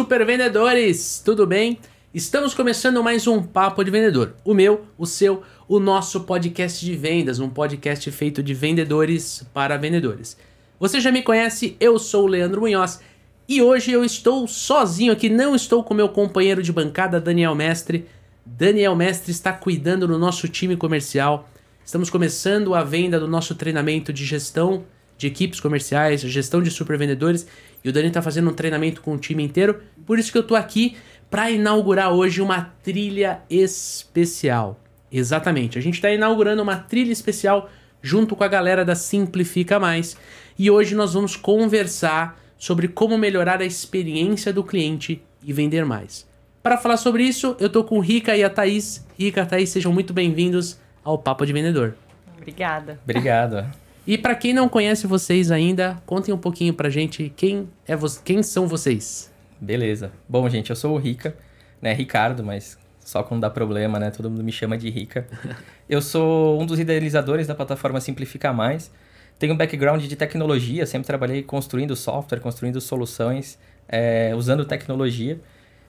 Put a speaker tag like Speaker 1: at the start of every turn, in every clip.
Speaker 1: super vendedores! Tudo bem? Estamos começando mais um Papo de Vendedor. O meu, o seu, o nosso podcast de vendas, um podcast feito de vendedores para vendedores. Você já me conhece, eu sou o Leandro Munhoz e hoje eu estou sozinho aqui, não estou com meu companheiro de bancada, Daniel Mestre. Daniel Mestre está cuidando do nosso time comercial. Estamos começando a venda do nosso treinamento de gestão de equipes comerciais, gestão de supervendedores, e o Dani está fazendo um treinamento com o time inteiro. Por isso que eu tô aqui para inaugurar hoje uma trilha especial. Exatamente, a gente está inaugurando uma trilha especial junto com a galera da Simplifica Mais. E hoje nós vamos conversar sobre como melhorar a experiência do cliente e vender mais. Para falar sobre isso, eu tô com o Rica e a Thaís. Rica e a Thaís, sejam muito bem-vindos ao Papo de Vendedor.
Speaker 2: Obrigada.
Speaker 3: Obrigado.
Speaker 1: E para quem não conhece vocês ainda, contem um pouquinho pra gente quem é quem são vocês.
Speaker 3: Beleza. Bom, gente, eu sou o Rica, né? Ricardo, mas só quando dá problema, né? Todo mundo me chama de Rica. eu sou um dos idealizadores da plataforma Simplifica Mais. Tenho um background de tecnologia, sempre trabalhei construindo software, construindo soluções, é, usando tecnologia.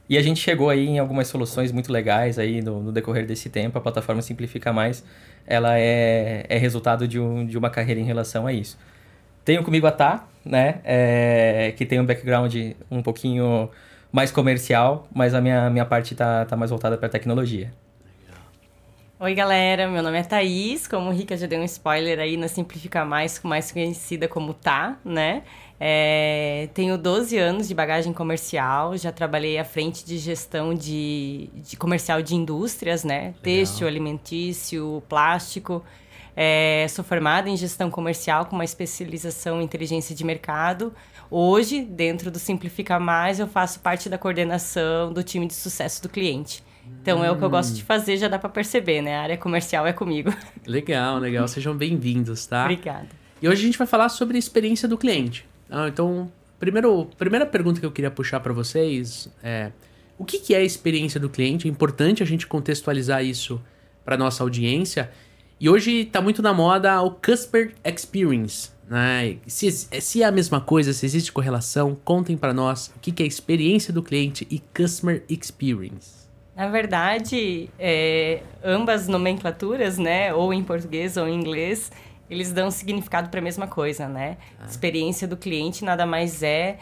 Speaker 3: E a gente chegou aí em algumas soluções muito legais aí no, no decorrer desse tempo. A plataforma Simplifica Mais, ela é, é resultado de, um, de uma carreira em relação a isso. Tenho comigo a Tá, né? É, que tem um background um pouquinho mais comercial, mas a minha, minha parte tá, tá mais voltada para tecnologia.
Speaker 2: Oi, galera. Meu nome é Thaís. Como o Rica já deu um spoiler aí na Simplifica Mais, mais conhecida como Tá, né? É, tenho 12 anos de bagagem comercial, já trabalhei à frente de gestão de, de comercial de indústrias, né? Têxtil, alimentício, plástico. É, sou formada em gestão comercial com uma especialização em inteligência de mercado. Hoje, dentro do Simplifica Mais, eu faço parte da coordenação do time de sucesso do cliente. Então hum. é o que eu gosto de fazer, já dá para perceber, né? A área comercial é comigo.
Speaker 1: Legal, legal. Sejam bem-vindos, tá?
Speaker 2: Obrigada.
Speaker 1: E hoje a gente vai falar sobre a experiência do cliente. Ah, então, primeiro, primeira pergunta que eu queria puxar para vocês é: o que, que é a experiência do cliente? É importante a gente contextualizar isso para nossa audiência. E hoje está muito na moda o Customer Experience. Né? Se, se é a mesma coisa, se existe correlação, contem para nós o que, que é a experiência do cliente e Customer Experience.
Speaker 2: Na verdade, é, ambas nomenclaturas, né, ou em português ou em inglês, eles dão significado para a mesma coisa, né? Ah. Experiência do cliente nada mais é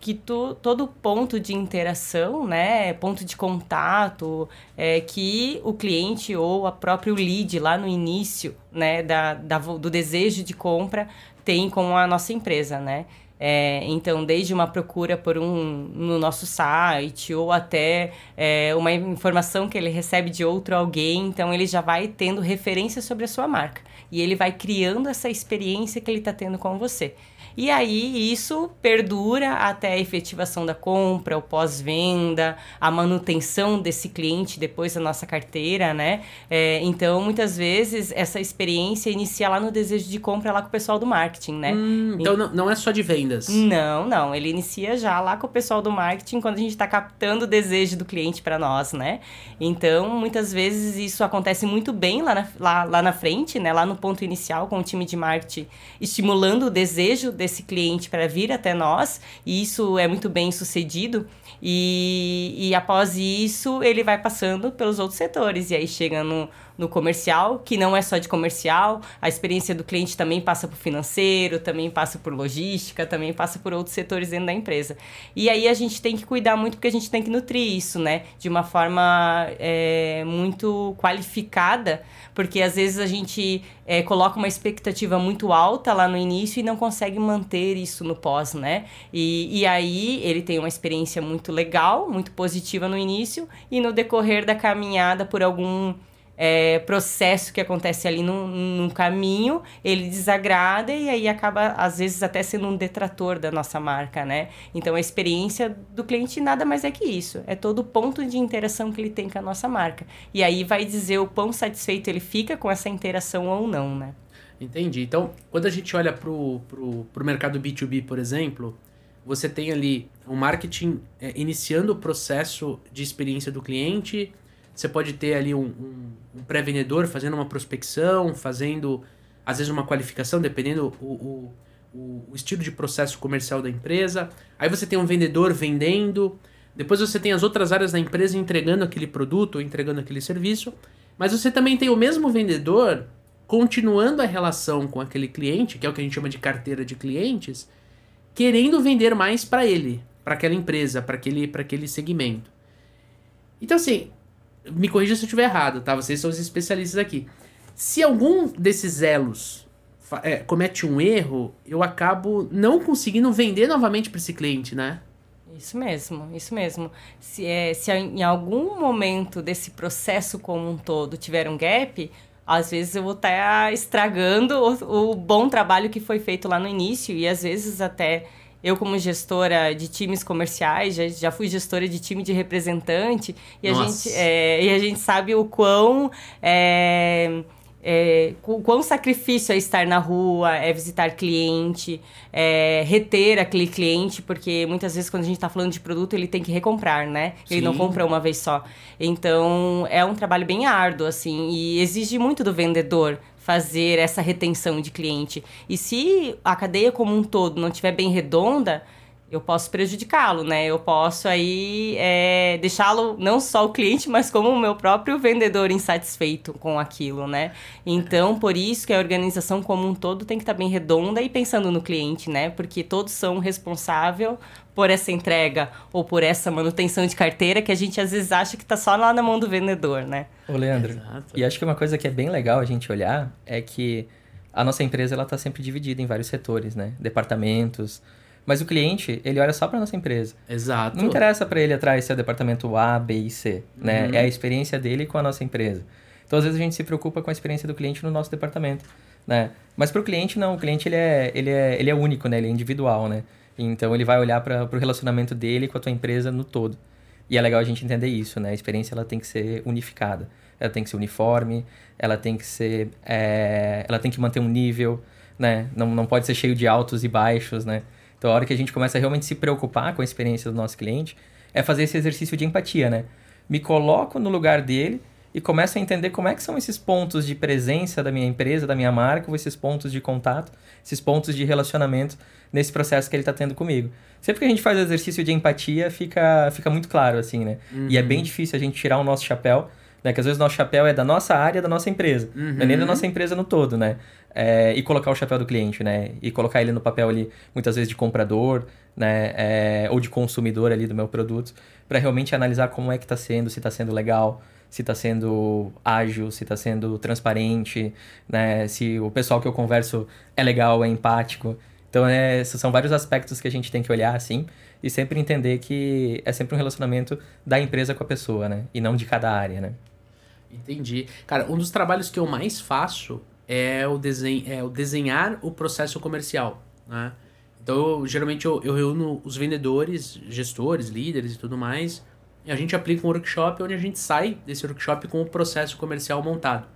Speaker 2: que tu, todo ponto de interação, né, ponto de contato, é, que o cliente ou a próprio lead lá no início, né, da, da, do desejo de compra tem com a nossa empresa, né? É, então, desde uma procura por um no nosso site ou até é, uma informação que ele recebe de outro alguém, então ele já vai tendo referência sobre a sua marca e ele vai criando essa experiência que ele está tendo com você. E aí isso perdura até a efetivação da compra, o pós-venda, a manutenção desse cliente depois da nossa carteira, né? É, então, muitas vezes, essa experiência inicia lá no desejo de compra lá com o pessoal do marketing, né?
Speaker 1: Hum, então, não, não é só de vendas.
Speaker 2: Não, não. Ele inicia já lá com o pessoal do marketing quando a gente está captando o desejo do cliente para nós, né? Então, muitas vezes isso acontece muito bem lá na, lá, lá na frente, né? Lá no ponto inicial, com o time de marketing estimulando o desejo desse cliente para vir até nós, e isso é muito bem sucedido. E, e após isso, ele vai passando pelos outros setores, e aí chega no, no comercial, que não é só de comercial, a experiência do cliente também passa por financeiro, também passa por logística, também passa por outros setores dentro da empresa. E aí a gente tem que cuidar muito porque a gente tem que nutrir isso, né? De uma forma é, muito qualificada, porque às vezes a gente é, coloca uma expectativa muito alta lá no início e não consegue manter isso no pós, né? E, e aí ele tem uma experiência muito legal, muito positiva no início, e no decorrer da caminhada por algum é, processo que acontece ali no, no caminho, ele desagrada e aí acaba, às vezes, até sendo um detrator da nossa marca, né? Então, a experiência do cliente nada mais é que isso. É todo o ponto de interação que ele tem com a nossa marca. E aí vai dizer o quão satisfeito ele fica com essa interação ou não, né?
Speaker 1: Entendi. Então, quando a gente olha para o mercado B2B, por exemplo, você tem ali o um marketing é, iniciando o processo de experiência do cliente você pode ter ali um, um, um pré-vendedor fazendo uma prospecção, fazendo às vezes uma qualificação, dependendo o, o, o, estilo de processo comercial da empresa. Aí você tem um vendedor vendendo. Depois você tem as outras áreas da empresa entregando aquele produto entregando aquele serviço. Mas você também tem o mesmo vendedor continuando a relação com aquele cliente, que é o que a gente chama de carteira de clientes, querendo vender mais para ele, para aquela empresa, para aquele, aquele segmento. Então, assim, me corrija se eu estiver errado, tá? Vocês são os especialistas aqui. Se algum desses elos é, comete um erro, eu acabo não conseguindo vender novamente para esse cliente, né?
Speaker 2: Isso mesmo, isso mesmo. Se, é, se em algum momento desse processo como um todo tiver um gap, às vezes eu vou estar tá estragando o, o, bom trabalho que foi feito lá no início e às vezes até eu como gestora de times comerciais já, já fui gestora de time de representante e a gente é, e a gente sabe o quão é, é, quão sacrifício é estar na rua, é visitar cliente, é reter aquele cliente, porque muitas vezes quando a gente está falando de produto, ele tem que recomprar, né? Ele Sim. não compra uma vez só. Então, é um trabalho bem árduo, assim, e exige muito do vendedor fazer essa retenção de cliente. E se a cadeia como um todo não estiver bem redonda, eu posso prejudicá-lo, né? Eu posso aí é, deixá-lo não só o cliente, mas como o meu próprio vendedor insatisfeito com aquilo, né? Então, por isso que a organização como um todo tem que estar bem redonda e pensando no cliente, né? Porque todos são responsáveis por essa entrega ou por essa manutenção de carteira que a gente às vezes acha que está só lá na mão do vendedor, né?
Speaker 3: Ô, Leandro, Exato. e acho que uma coisa que é bem legal a gente olhar é que a nossa empresa ela está sempre dividida em vários setores, né? Departamentos, mas o cliente, ele olha só para nossa empresa.
Speaker 1: Exato.
Speaker 3: Não interessa para ele atrás se é o departamento A, B e C, né? Uhum. É a experiência dele com a nossa empresa. Então, às vezes, a gente se preocupa com a experiência do cliente no nosso departamento, né? Mas para o cliente, não. O cliente, ele é, ele, é, ele é único, né? Ele é individual, né? Então, ele vai olhar para o relacionamento dele com a tua empresa no todo. E é legal a gente entender isso, né? A experiência, ela tem que ser unificada. Ela tem que ser uniforme, ela tem que ser... É... Ela tem que manter um nível, né? Não, não pode ser cheio de altos e baixos, né? Então, a hora que a gente começa a realmente se preocupar com a experiência do nosso cliente, é fazer esse exercício de empatia, né? Me coloco no lugar dele e começo a entender como é que são esses pontos de presença da minha empresa, da minha marca, ou esses pontos de contato, esses pontos de relacionamento nesse processo que ele está tendo comigo. Sempre que a gente faz o exercício de empatia, fica, fica muito claro, assim, né? Uhum. E é bem difícil a gente tirar o nosso chapéu né? Que às vezes o nosso chapéu é da nossa área, da nossa empresa, uhum. não é nem da nossa empresa no todo, né? É, e colocar o chapéu do cliente, né? E colocar ele no papel ali, muitas vezes de comprador, né? É, ou de consumidor ali do meu produto, para realmente analisar como é que está sendo, se está sendo legal, se está sendo ágil, se está sendo transparente, né? Se o pessoal que eu converso é legal, é empático. Então, é, são vários aspectos que a gente tem que olhar, assim, e sempre entender que é sempre um relacionamento da empresa com a pessoa, né? E não de cada área, né?
Speaker 1: Entendi. Cara, um dos trabalhos que eu mais faço é o, desen é o desenhar o processo comercial, né? Então, eu, geralmente eu, eu reúno os vendedores, gestores, líderes e tudo mais, e a gente aplica um workshop onde a gente sai desse workshop com o processo comercial montado.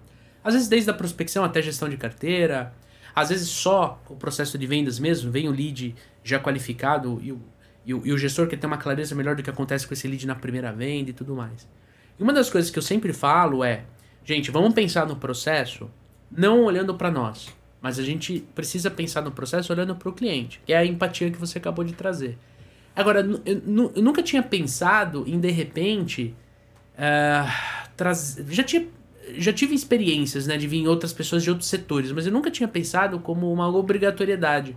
Speaker 1: Às vezes desde a prospecção até gestão de carteira, às vezes só o processo de vendas mesmo, vem o lead já qualificado e o, e o, e o gestor que tem uma clareza melhor do que acontece com esse lead na primeira venda e tudo mais. E uma das coisas que eu sempre falo é, gente, vamos pensar no processo não olhando para nós, mas a gente precisa pensar no processo olhando para o cliente, que é a empatia que você acabou de trazer. Agora, eu, eu nunca tinha pensado em de repente uh, trazer. Já tinha já tive experiências, né, de vir outras pessoas de outros setores, mas eu nunca tinha pensado como uma obrigatoriedade.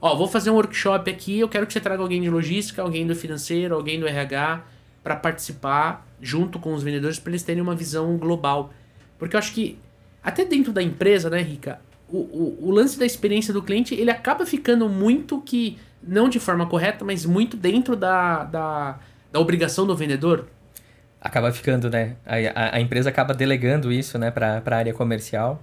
Speaker 1: Ó, vou fazer um workshop aqui, eu quero que você traga alguém de logística, alguém do financeiro, alguém do RH para participar junto com os vendedores para eles terem uma visão global. Porque eu acho que até dentro da empresa, né, Rica, o, o, o, lance da experiência do cliente, ele acaba ficando muito que, não de forma correta, mas muito dentro da, da, da obrigação do vendedor.
Speaker 3: Acaba ficando, né? A, a, a empresa acaba delegando isso, né, para a área comercial.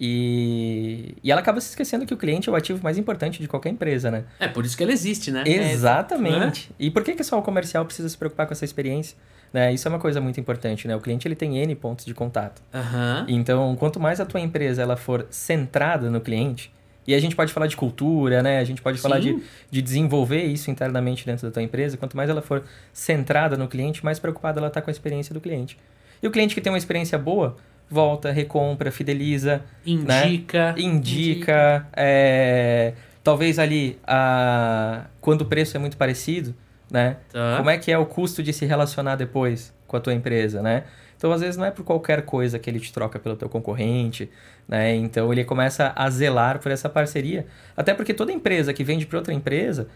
Speaker 3: E, e ela acaba se esquecendo que o cliente é o ativo mais importante de qualquer empresa, né?
Speaker 1: É por isso que ela existe, né?
Speaker 3: Exatamente. É. E por que, que só o comercial precisa se preocupar com essa experiência? Né? Isso é uma coisa muito importante, né? O cliente ele tem N pontos de contato.
Speaker 1: Uhum.
Speaker 3: Então, quanto mais a tua empresa ela for centrada no cliente, e a gente pode falar de cultura, né? A gente pode Sim. falar de, de desenvolver isso internamente dentro da tua empresa. Quanto mais ela for centrada no cliente, mais preocupada ela está com a experiência do cliente. E o cliente que tem uma experiência boa, volta, recompra, fideliza.
Speaker 1: Indica.
Speaker 3: Né? Indica. Indica. É, talvez ali, a, quando o preço é muito parecido, né?
Speaker 1: Tá.
Speaker 3: Como é que é o custo de se relacionar depois com a tua empresa, né? Então, às vezes, não é por qualquer coisa que ele te troca pelo teu concorrente, né? Então, ele começa a zelar por essa parceria. Até porque toda empresa que vende para outra empresa,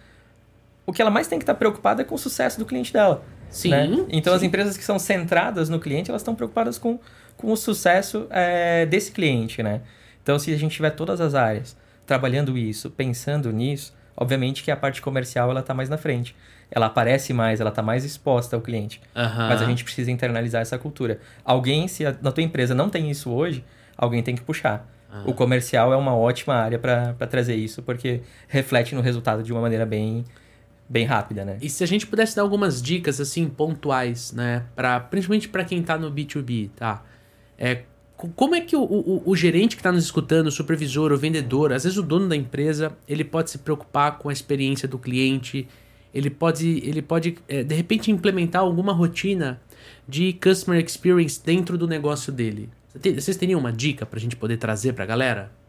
Speaker 3: o que ela mais tem que estar preocupada é com o sucesso do cliente dela.
Speaker 1: Sim.
Speaker 3: né? Então, as
Speaker 1: sim.
Speaker 3: empresas que são centradas no cliente, elas estão preocupadas com, com o sucesso é, desse cliente, né? Então, se a gente tiver todas as áreas trabalhando isso, pensando nisso, obviamente que a parte comercial ela está mais na frente. Ela aparece mais, ela está mais exposta ao cliente.
Speaker 1: Aham.
Speaker 3: Mas a gente precisa internalizar essa cultura. Alguém, se a, na tua empresa não tem isso hoje, alguém tem que puxar.
Speaker 1: Ah.
Speaker 3: O comercial é uma ótima área para trazer isso, porque reflete no resultado de uma maneira bem, bem rápida, né?
Speaker 1: E se a gente pudesse dar algumas dicas assim pontuais, né, para principalmente para quem tá no B2B, tá? É como é que o, o, o gerente que está nos escutando, o supervisor, o vendedor, às vezes o dono da empresa, ele pode se preocupar com a experiência do cliente, ele pode, ele pode é, de repente implementar alguma rotina de customer experience dentro do negócio dele. Vocês teriam uma dica para a gente poder trazer para a galera?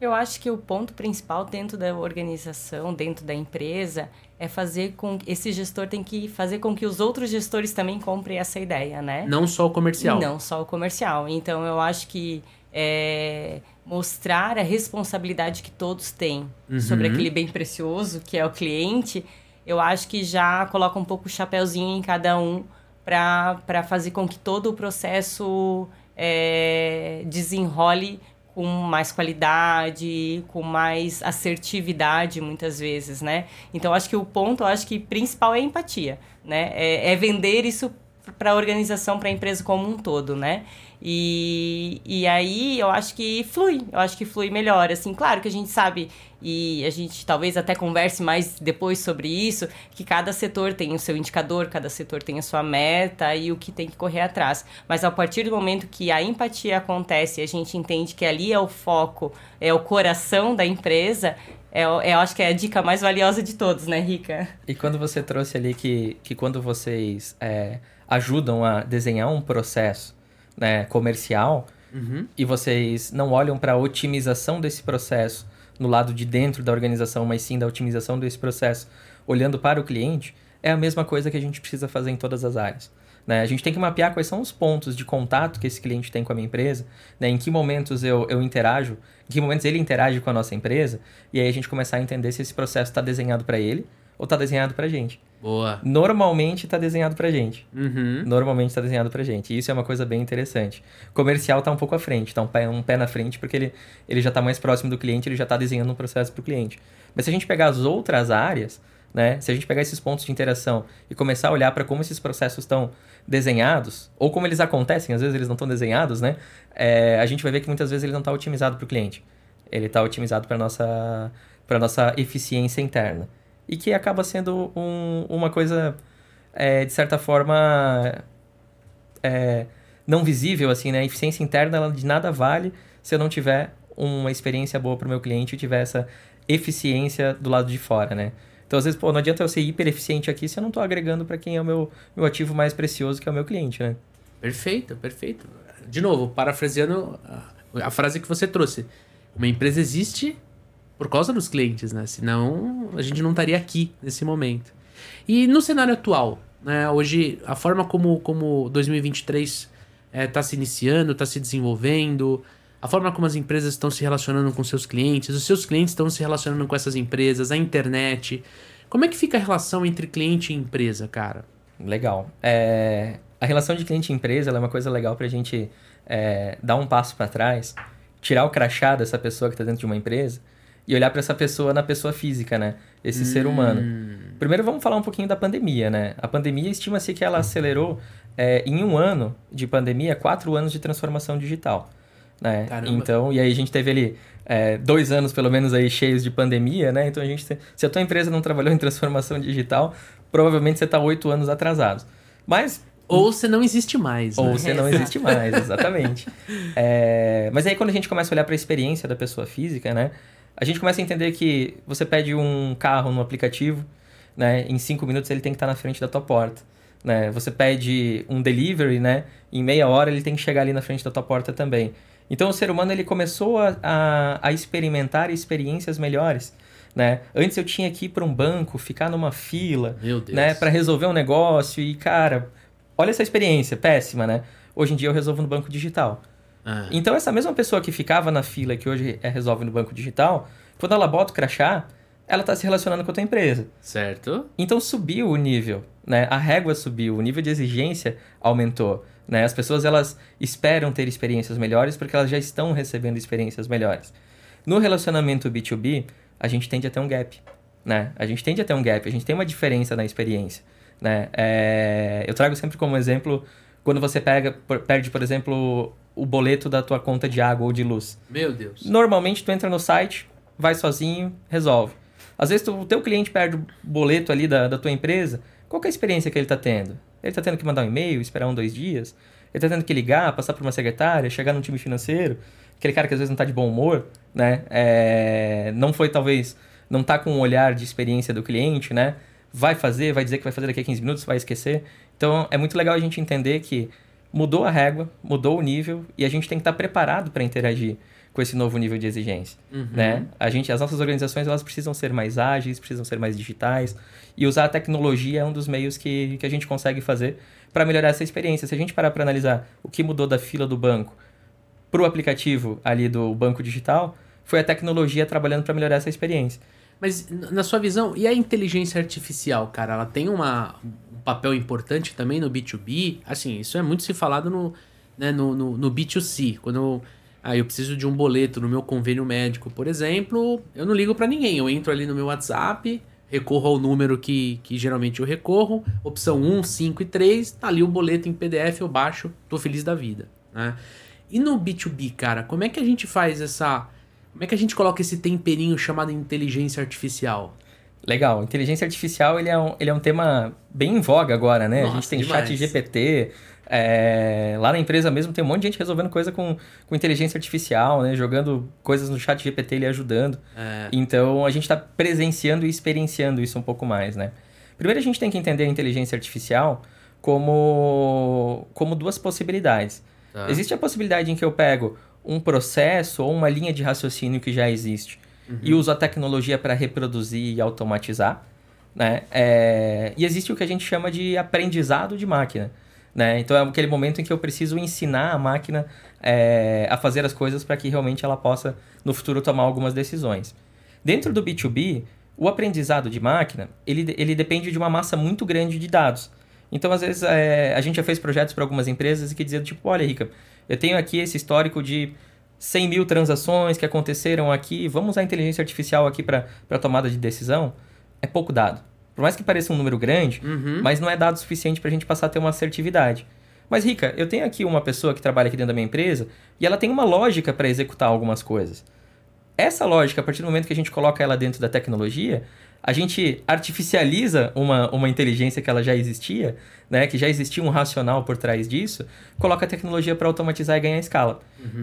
Speaker 2: Eu acho que o ponto principal dentro da organização, dentro da empresa, é fazer com esse gestor tem que fazer com que os outros gestores também comprem essa ideia, né?
Speaker 1: Não só o comercial.
Speaker 2: Não só o comercial. Então eu acho que é, mostrar a responsabilidade que todos têm
Speaker 1: Uhum.
Speaker 2: sobre aquele bem precioso que é o cliente, eu acho que já coloca um pouco o chapéuzinho em cada um para fazer com que todo o processo é, desenrole com mais qualidade, com mais assertividade, muitas vezes, né? Então, acho que o ponto, acho que principal é empatia, né? É, é vender isso para a organização, para a empresa como um todo, né? E, e aí eu acho que flui, eu acho que flui melhor. Assim, claro que a gente sabe, e a gente talvez até converse mais depois sobre isso, que cada setor tem o seu indicador, cada setor tem a sua meta e o que tem que correr atrás. Mas a partir do momento que a empatia acontece e a gente entende que ali é o foco, é o coração da empresa, é, eu acho que é a dica mais valiosa de todos, né, Rica?
Speaker 3: E quando você trouxe ali que, que quando vocês é, ajudam a desenhar um processo né, comercial
Speaker 1: Uhum.
Speaker 3: e vocês não olham para a otimização desse processo no lado de dentro da organização, mas sim da otimização desse processo olhando para o cliente, é a mesma coisa que a gente precisa fazer em todas as áreas. Né? A gente tem que mapear quais são os pontos de contato que esse cliente tem com a minha empresa, né? em que momentos eu, eu interajo, em que momentos ele interage com a nossa empresa, e aí a gente começar a entender se esse processo está desenhado para ele ou está desenhado para a gente.
Speaker 1: Boa.
Speaker 3: Normalmente está desenhado para a gente.
Speaker 1: Uhum.
Speaker 3: Normalmente está desenhado pra gente. E isso é uma coisa bem interessante. Comercial tá um pouco à frente, tá um pé, um pé na frente, porque ele, ele já tá mais próximo do cliente, ele já tá desenhando um processo pro cliente. Mas se a gente pegar as outras áreas, né? Se a gente pegar esses pontos de interação e começar a olhar para como esses processos estão desenhados, ou como eles acontecem, às vezes eles não estão desenhados, né? É, a gente vai ver que muitas vezes ele não está otimizado para o cliente. Ele está otimizado para nossa para nossa eficiência interna. E que acaba sendo um- uma coisa, é, de certa forma, é, não visível, assim, né? A eficiência interna, ela de nada vale se eu não tiver uma experiência boa para o meu cliente e tiver essa eficiência do lado de fora, né? Então, às vezes, pô, não adianta eu ser hiper eficiente aqui se eu não estou agregando para quem é o meu, meu ativo mais precioso, que é o meu cliente, né?
Speaker 1: Perfeito, perfeito. De novo, parafraseando a, a frase que você trouxe. Uma empresa existe por causa dos clientes, né? Senão a gente não estaria aqui nesse momento. E no cenário atual, né? Hoje, a forma como, como 2023 está se iniciando, está se desenvolvendo, a forma como as empresas estão se relacionando com seus clientes, os seus clientes estão se relacionando com essas empresas, a internet. Como é que fica a relação entre cliente e empresa, cara?
Speaker 3: Legal. É, a relação de cliente e empresa é uma coisa legal para a gente é, dar um passo para trás, tirar o crachá dessa pessoa que está dentro de uma empresa e olhar para essa pessoa na pessoa física, né? Esse ser humano. Primeiro vamos falar um pouquinho da pandemia, né? A pandemia estima-se que ela acelerou é, em um ano de pandemia quatro anos de transformação digital. Né?
Speaker 1: Caramba.
Speaker 3: Então, e aí a gente teve ali é, dois anos pelo menos aí cheios de pandemia, né? Então a gente, te- se a tua empresa não trabalhou em transformação digital, provavelmente você está oito anos atrasado. Mas
Speaker 1: Ou você não existe mais.
Speaker 3: ou
Speaker 1: né?
Speaker 3: você não existe mais, exatamente. É, mas aí quando a gente começa a olhar para a experiência da pessoa física, né? A gente começa a entender que você pede um carro no aplicativo, né? Em cinco minutos ele tem que estar na frente da tua porta. Né? Você pede um delivery, né? Em meia hora ele tem que chegar ali na frente da tua porta também. Então o ser humano ele começou a, a, a experimentar experiências melhores. Né? Antes eu tinha que ir para um banco, ficar numa fila, né, para resolver um negócio e cara, olha essa experiência péssima, né? Hoje em dia eu resolvo no banco digital.
Speaker 1: Ah,
Speaker 3: Então essa mesma pessoa que ficava na fila que hoje é resolve no banco digital, quando ela bota o crachá, ela está se relacionando com a tua empresa.
Speaker 1: certo.
Speaker 3: Então subiu o nível, né? A régua subiu, o nível de exigência aumentou, né? As pessoas elas esperam ter experiências melhores porque elas já estão recebendo experiências melhores. No relacionamento B2B, a gente tende a ter um gap, né? A gente tende a ter um gap, a gente tem uma diferença na experiência, né? É, Eu trago sempre como exemplo quando você pega, perde, por exemplo, o boleto da tua conta de água ou de luz.
Speaker 1: Meu Deus.
Speaker 3: Normalmente tu entra no site, vai sozinho, resolve. Às vezes tu- o teu cliente perde o boleto ali da, da tua empresa, qual é a experiência que ele está tendo? Ele está tendo que mandar um e-mail, esperar um, dois dias? Ele está tendo que ligar, passar por uma secretária, chegar num time financeiro? Aquele cara que às vezes não está de bom humor, né? É, não foi talvez, não está com um olhar de experiência do cliente, né? Vai fazer, vai dizer que vai fazer daqui a 15 minutos, vai esquecer. Então é muito legal a gente entender que mudou a régua, mudou o nível e a gente tem que estar preparado para interagir com esse novo nível de exigência,
Speaker 1: Uhum.
Speaker 3: né? A gente, as nossas organizações, elas precisam ser mais ágeis, precisam ser mais digitais e usar a tecnologia é um dos meios que, que a gente consegue fazer para melhorar essa experiência. Se a gente parar para analisar o que mudou da fila do banco para o aplicativo ali do banco digital, foi a tecnologia trabalhando para melhorar essa experiência.
Speaker 1: Mas na sua visão, e a inteligência artificial, cara? Ela tem uma, um papel importante também no B2B? Assim, isso é muito se falado no, né, no, no, no B2C. Quando eu, ah, eu preciso de um boleto no meu convênio médico, por exemplo, eu não ligo pra ninguém. Eu entro ali no meu WhatsApp, recorro ao número que, que geralmente eu recorro, opção 1, 5 e 3, tá ali o boleto em PDF, eu baixo, tô feliz da vida, né? E no B2B, cara, como é que a gente faz essa... Como é que a gente coloca esse temperinho chamado inteligência artificial?
Speaker 3: Legal, inteligência artificial ele é um, ele é um tema bem em voga agora, né? a
Speaker 1: Nossa,
Speaker 3: gente tem
Speaker 1: demais.
Speaker 3: chat GPT, é, lá na empresa mesmo tem um monte de gente resolvendo coisa com, com inteligência artificial, né? Jogando coisas no chat GPT ele ajudando.
Speaker 1: É,
Speaker 3: Então a gente está presenciando e experienciando isso um pouco mais, né? Primeiro a gente tem que entender a inteligência artificial como, como duas possibilidades.
Speaker 1: tá.
Speaker 3: Existe a possibilidade em que eu pego um processo ou uma linha de raciocínio que já existe e uso a tecnologia para reproduzir e automatizar, né? É, E existe o que a gente chama de aprendizado de máquina, né? Então é aquele momento em que eu preciso ensinar a máquina é, a fazer as coisas para que realmente ela possa no futuro tomar algumas decisões. Dentro do B2B, o aprendizado de máquina ele, ele depende de uma massa muito grande de dados. Então, às vezes, é, a gente já fez projetos para algumas empresas que diziam, tipo, olha, Rica, eu tenho aqui esse histórico de 100 mil transações que aconteceram aqui, vamos usar a inteligência artificial aqui para tomada de decisão. É pouco dado. Por mais que pareça um número grande,
Speaker 1: Uhum.
Speaker 3: mas não é dado suficiente para a gente passar a ter uma assertividade. Mas, Rica, eu tenho aqui uma pessoa que trabalha aqui dentro da minha empresa e ela tem uma lógica para executar algumas coisas. Essa lógica, a partir do momento que a gente coloca ela dentro da tecnologia, a gente artificializa uma, uma inteligência que ela já existia, né, que já existia um racional por trás disso, coloca a tecnologia para automatizar e ganhar escala.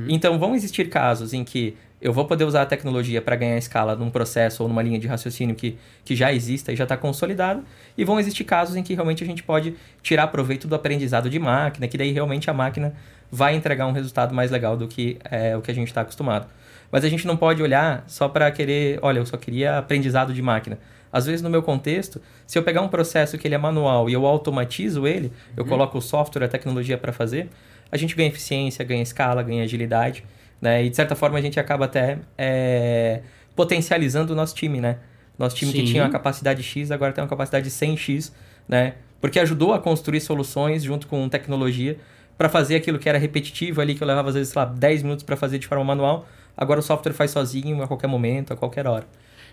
Speaker 3: Então, vão existir casos em que eu vou poder usar a tecnologia para ganhar escala num processo ou numa linha de raciocínio que, que já exista e já está consolidado, e vão existir casos em que realmente a gente pode tirar proveito do aprendizado de máquina, que daí realmente a máquina vai entregar um resultado mais legal do que é, o que a gente está acostumado. Mas a gente não pode olhar só para querer, olha, eu só queria aprendizado de máquina. Às vezes, no meu contexto, se eu pegar um processo que ele é manual e eu automatizo ele, eu coloco o software, a tecnologia para fazer, a gente ganha eficiência, ganha escala, ganha agilidade, né? E de certa forma a gente acaba até é, potencializando o nosso time, né? Nosso time
Speaker 1: Sim.
Speaker 3: que tinha uma capacidade X agora tem uma capacidade 100X, né? Porque ajudou a construir soluções junto com tecnologia para fazer aquilo que era repetitivo ali, que eu levava às vezes, sei lá, 10 minutos para fazer de forma manual. Agora o software faz sozinho a qualquer momento, a qualquer hora.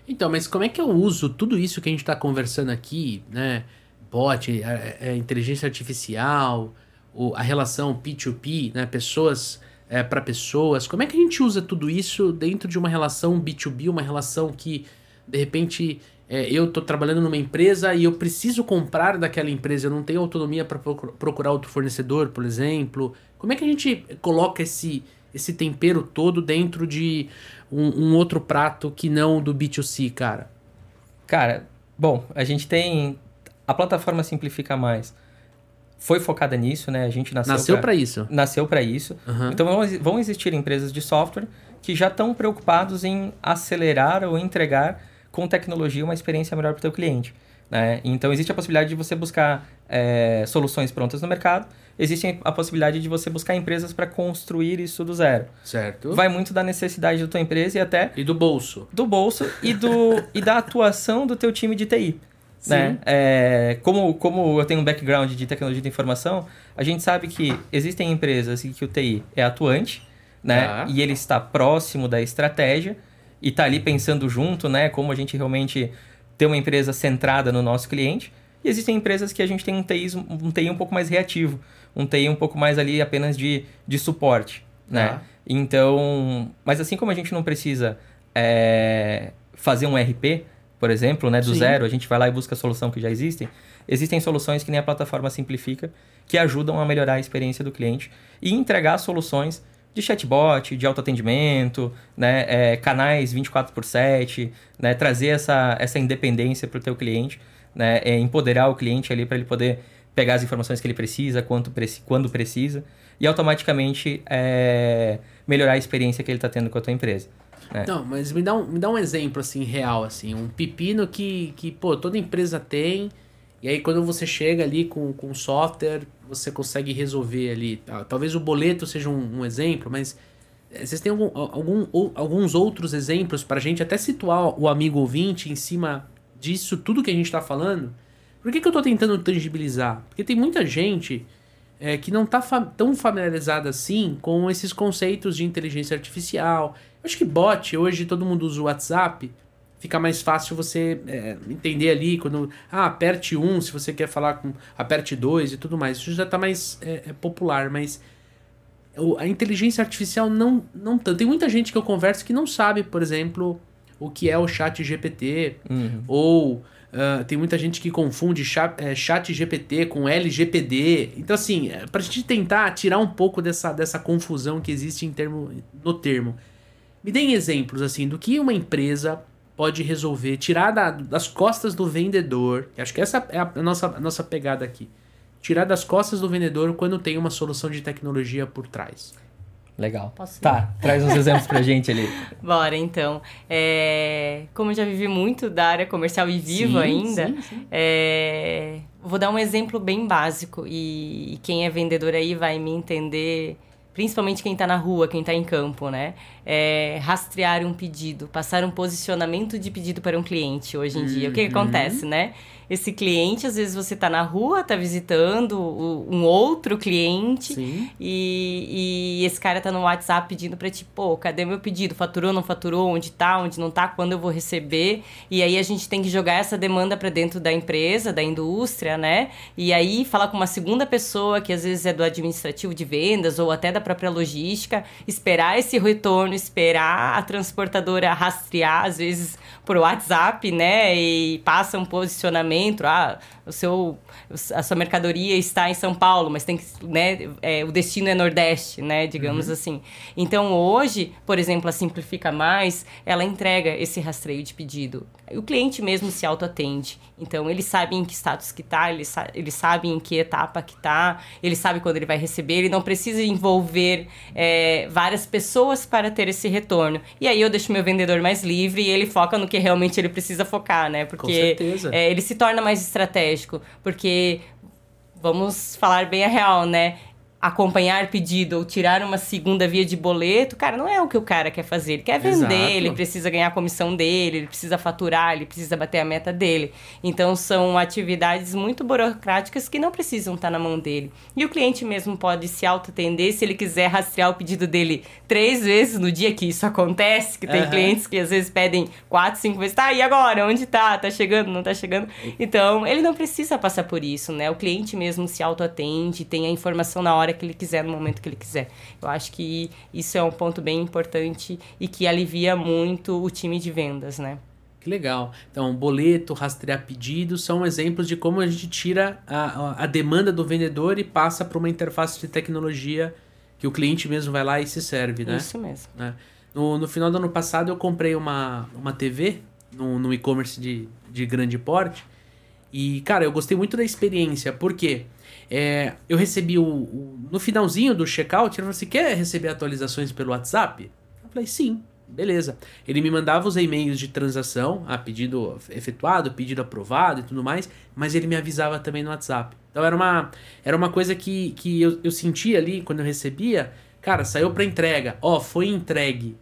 Speaker 1: Então, mas como é que eu uso tudo isso que a gente está conversando aqui, né? Bot, é, é, inteligência artificial, o- a relação P2P, né? Pessoas para pessoas. Como é que a gente usa tudo isso dentro de uma relação B2B, uma relação que, de repente, é, eu estou trabalhando numa empresa e eu preciso comprar daquela empresa, eu não tenho autonomia para procurar outro fornecedor, por exemplo. Como é que a gente coloca esse, esse tempero todo dentro de um, um outro prato que não do B2C, cara?
Speaker 3: Cara, bom, a gente tem. A plataforma Simplifica Mais foi focada nisso, né? A gente nasceu,
Speaker 1: Nasceu para isso.
Speaker 3: nasceu para isso.
Speaker 1: Aham.
Speaker 3: Então vão, vão existir empresas de software que já estão preocupados em acelerar ou entregar com tecnologia, uma experiência melhor para o teu cliente. Né? Então, existe a possibilidade de você buscar é, soluções prontas no mercado, existe a possibilidade de você buscar empresas para construir isso do zero.
Speaker 1: Certo.
Speaker 3: Vai muito da necessidade da tua empresa e até
Speaker 1: E do bolso.
Speaker 3: do bolso e, do, e da atuação do teu time de TI.
Speaker 1: Sim.
Speaker 3: Né? É, como, como eu tenho um background de tecnologia de informação, a gente sabe que existem empresas em que o TI é atuante, né?
Speaker 1: Tá.
Speaker 3: E ele está próximo da estratégia e está ali pensando junto, né? Como a gente realmente ter uma empresa centrada no nosso cliente. E existem empresas que a gente tem um TI, um TI um pouco mais reativo, um TI um pouco mais ali apenas de, de suporte, né?
Speaker 1: Tá.
Speaker 3: Então, mas assim como a gente não precisa é, fazer um RP, por exemplo, né, do
Speaker 1: Sim.
Speaker 3: zero, a gente vai lá e busca a solução que já existem. Existem soluções que nem a plataforma simplifica, que ajudam a melhorar a experiência do cliente e entregar soluções de chatbot, de autoatendimento, né, é, canais 24 por 7, né, trazer essa, essa independência para o teu cliente, né, é, empoderar o cliente ali para ele poder pegar as informações que ele precisa, quanto, preci- quando precisa, e automaticamente é, melhorar a experiência que ele está tendo com a tua empresa. né?
Speaker 1: Não, mas me dá um, me dá um exemplo, assim, real, assim. Um pepino que, que pô, toda empresa tem. E aí, quando você chega ali com, com software, você consegue resolver ali. tá? Talvez o boleto seja um, um exemplo, mas eh, vocês têm algum, algum, ou- alguns outros exemplos pra gente até situar o amigo ouvinte em cima disso tudo que a gente tá falando? Por que, que eu tô tentando tangibilizar? Porque tem muita gente é, que não tá fa- tão familiarizada assim com esses conceitos de inteligência artificial. Eu acho que bot, hoje todo mundo usa o WhatsApp, fica mais fácil você é, entender ali quando. Ah, aperte um se você quer falar com. Aperte dois e tudo mais. Isso já tá mais é, é popular, mas. A inteligência artificial não, não tanto. Tem muita gente que eu converso que não sabe, por exemplo, o que é o chat GPT,
Speaker 3: Uhum.
Speaker 1: ou ah, tem muita gente que confunde chat, é, chat GPT com LGPD. Então, assim, é, pra gente tentar tirar um pouco dessa, dessa confusão que existe em termo, no termo, me deem exemplos, assim, do que uma empresa pode resolver, tirar da- das costas do vendedor, acho que essa é a, nossa, a nossa pegada aqui. Tirar das costas do vendedor quando tem uma solução de tecnologia por trás.
Speaker 3: Legal.
Speaker 2: Posso?
Speaker 3: Tá, traz uns exemplos pra gente ali.
Speaker 2: Bora, então. É, Como eu já vivi muito da área comercial e vivo
Speaker 1: Sim,
Speaker 2: ainda,
Speaker 1: sim, sim.
Speaker 2: é, vou dar um exemplo bem básico e, e quem é vendedor aí vai me entender, principalmente quem está na rua, quem está em campo, né? É rastrear um pedido, passar um posicionamento de pedido para um cliente hoje em dia. O que, que
Speaker 1: Uhum.
Speaker 2: acontece, né? Esse cliente, às vezes você está na rua, está visitando um outro cliente e, e esse cara tá no WhatsApp pedindo pra ti, pô, cadê meu pedido? Faturou, não faturou? Onde tá, onde não tá? Quando eu vou receber? E aí a gente tem que jogar essa demanda pra dentro da empresa, da indústria, né? E aí falar com uma segunda pessoa, que às vezes é do administrativo de vendas ou até da própria logística, esperar esse retorno, esperar a transportadora rastrear, às vezes por WhatsApp, né? E passa um posicionamento, ah, o seu, a sua mercadoria está em São Paulo, mas tem que, né? é, o destino é Nordeste, né? Digamos assim. Então hoje, por exemplo, a Simplifica Mais, ela entrega esse rastreio de pedido. O cliente mesmo se autoatende. Então ele sabe em que status que tá, ele, sa ele sabe em que etapa que tá, ele sabe quando ele vai receber, ele não precisa envolver é, várias pessoas para ter esse retorno. E aí eu deixo meu vendedor mais livre e ele foca no que realmente ele precisa focar, né? Porque
Speaker 1: certeza.
Speaker 2: é, ele se torna mais estratégico, porque vamos falar bem a real, né? Acompanhar pedido ou tirar uma segunda via de boleto, cara, não é o que o cara quer fazer. Ele quer vender,
Speaker 1: Exato.
Speaker 2: ele precisa ganhar a comissão dele, ele precisa faturar, ele precisa bater a meta dele. Então são atividades muito burocráticas que não precisam estar na mão dele. E o cliente mesmo pode se auto-atender se ele quiser rastrear o pedido dele três vezes no dia que isso acontece, que tem
Speaker 1: Aham.
Speaker 2: clientes que às vezes pedem quatro, cinco vezes. Tá, e agora? Onde tá? Tá chegando? Não tá chegando? Então, ele não precisa passar por isso, né? O cliente mesmo se auto-atende, tem a informação na hora que ele quiser, no momento que ele quiser. Eu acho que isso é um ponto bem importante e que alivia muito o time de vendas, né?
Speaker 1: Que legal. Então, boleto, rastrear pedido são exemplos de como a gente tira a, a- demanda do vendedor e passa para uma interface de tecnologia que o cliente mesmo vai lá e se serve, né?
Speaker 2: Isso mesmo.
Speaker 1: né? No, no final do ano passado eu comprei uma, uma TV no, no e-commerce de, de grande porte. E, cara, eu gostei muito da experiência, porque é, eu recebi o, o- No finalzinho do checkout, ele falou assim: quer receber atualizações pelo WhatsApp? Eu falei, sim. Beleza. Ele me mandava os e-mails de transação, ah, pedido efetuado, pedido aprovado e tudo mais, mas ele me avisava também no WhatsApp. Então era uma, era uma coisa que, que eu, eu sentia ali quando eu recebia, cara, saiu para entrega, ó, foi entregue.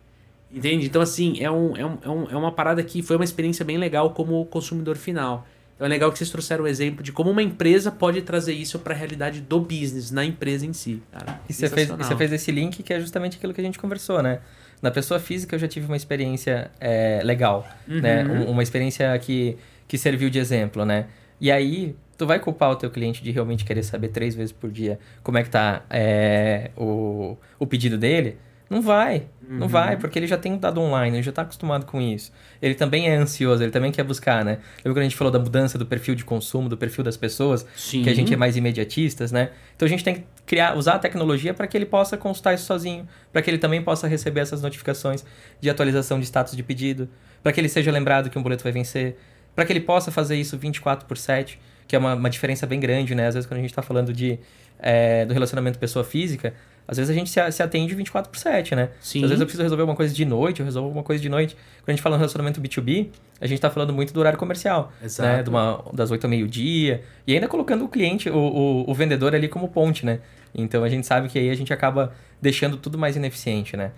Speaker 1: Entende? Então, assim, é, é, um, é, um, é uma parada que foi uma experiência bem legal como consumidor final. Então é legal que vocês trouxeram o exemplo de como uma empresa pode trazer isso para a realidade do business, na empresa em si. Cara.
Speaker 3: E você fez, você fez esse link que é justamente aquilo que a gente conversou, né? Na pessoa física eu já tive uma experiência é, legal, uhum. né? Uma experiência que, que serviu de exemplo, né? E aí, tu vai culpar o teu cliente de realmente querer saber três vezes por dia como é que tá é, o, o pedido dele? Não vai, uhum. não vai, porque ele já tem um dado online, ele já está acostumado com isso. Ele também é ansioso, ele também quer buscar, né? Lembra quando a gente falou da mudança do perfil de consumo, do perfil das pessoas, Sim. que a gente é mais imediatistas, né? Então a gente tem que criar, usar a tecnologia para que ele possa consultar isso sozinho, para que ele também possa receber essas notificações de atualização de status de pedido, para que ele seja lembrado que um boleto vai vencer, para que ele possa fazer isso 24 por 7, que é uma, uma diferença bem grande, né? Às vezes quando a gente está falando de, é, do relacionamento pessoa física, às vezes a gente se, atende 24 por 7, né? Sim. Às vezes eu preciso resolver uma coisa de noite, eu resolvo uma coisa de noite. Quando a gente fala no relacionamento B2B, a gente está falando muito do horário comercial. Né? Exato. Né? Uma, das 8 ao meio-dia. E ainda colocando o cliente, o, o, o, vendedor ali como ponte, né? Então a gente sabe que aí a gente acaba deixando tudo mais ineficiente, né?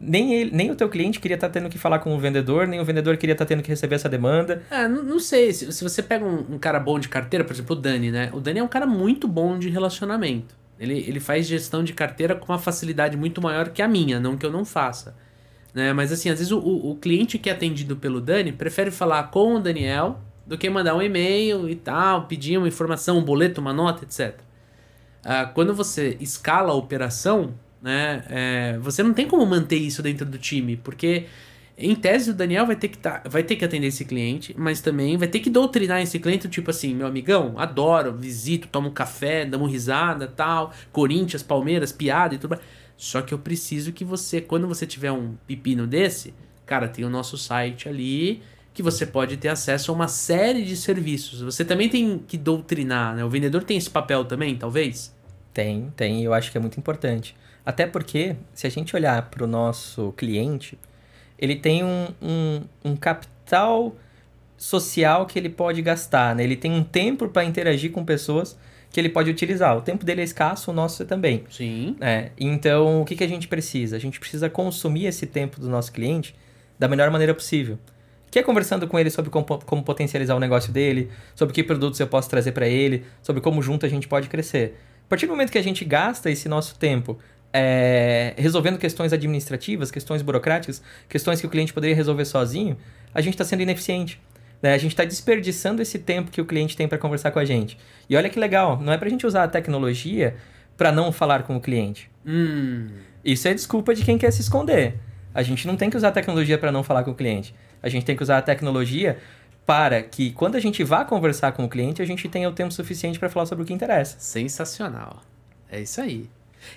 Speaker 3: Nem, ele, nem o teu cliente queria estar tá tendo que falar com o vendedor, nem o vendedor queria estar tá tendo que receber essa demanda.
Speaker 1: É, não, não sei. Se, se você pega um, um cara bom de carteira, por exemplo, o Dani, né? O Dani é um cara muito bom de relacionamento. Ele, ele faz gestão de carteira com uma facilidade muito maior que a minha, não que eu não faça. Né? Mas assim, às vezes o, o cliente que é atendido pelo Dani prefere falar com o Daniel do que mandar um e-mail e tal, pedir uma informação, um boleto, uma nota, etc. Ah, quando você escala a operação, né, é, você não tem como manter isso dentro do time, porque em tese, o Daniel vai ter que tá, vai ter que atender esse cliente, mas também vai ter que doutrinar esse cliente, tipo assim, meu amigão, adoro, visito, tomo um café, damos risada, tal, Corinthians, Palmeiras, piada e tudo mais. Só que eu preciso que você, quando você tiver um pepino desse, cara, tem o nosso site ali que você pode ter acesso a uma série de serviços. Você também tem que doutrinar, né? O vendedor tem esse papel também, talvez?
Speaker 3: Tem, tem, eu acho que é muito importante. Até porque, se a gente olhar para o nosso cliente, ele tem um, um, um capital social que ele pode gastar, né? Ele tem um tempo para interagir com pessoas que ele pode utilizar. O tempo dele é escasso, o nosso é também.
Speaker 1: Sim.
Speaker 3: É, então, o que, que a gente precisa? A gente precisa consumir esse tempo do nosso cliente da melhor maneira possível. Que é conversando com ele sobre como, como potencializar o negócio dele, sobre que produtos eu posso trazer para ele, sobre como junto a gente pode crescer. A partir do momento que a gente gasta esse nosso tempo é, resolvendo questões administrativas, questões burocráticas, questões que o cliente poderia resolver sozinho, a gente está sendo ineficiente. Né? A gente está desperdiçando esse tempo que o cliente tem para conversar com a gente. E olha que legal, não é para a gente usar a tecnologia para não falar com o cliente.
Speaker 1: Hum.
Speaker 3: Isso é desculpa de quem quer se esconder. A gente não tem que usar a tecnologia para não falar com o cliente. A gente tem que usar a tecnologia para que quando a gente vá conversar com o cliente, a gente tenha o tempo suficiente para falar sobre o que interessa.
Speaker 1: Sensacional. É isso aí.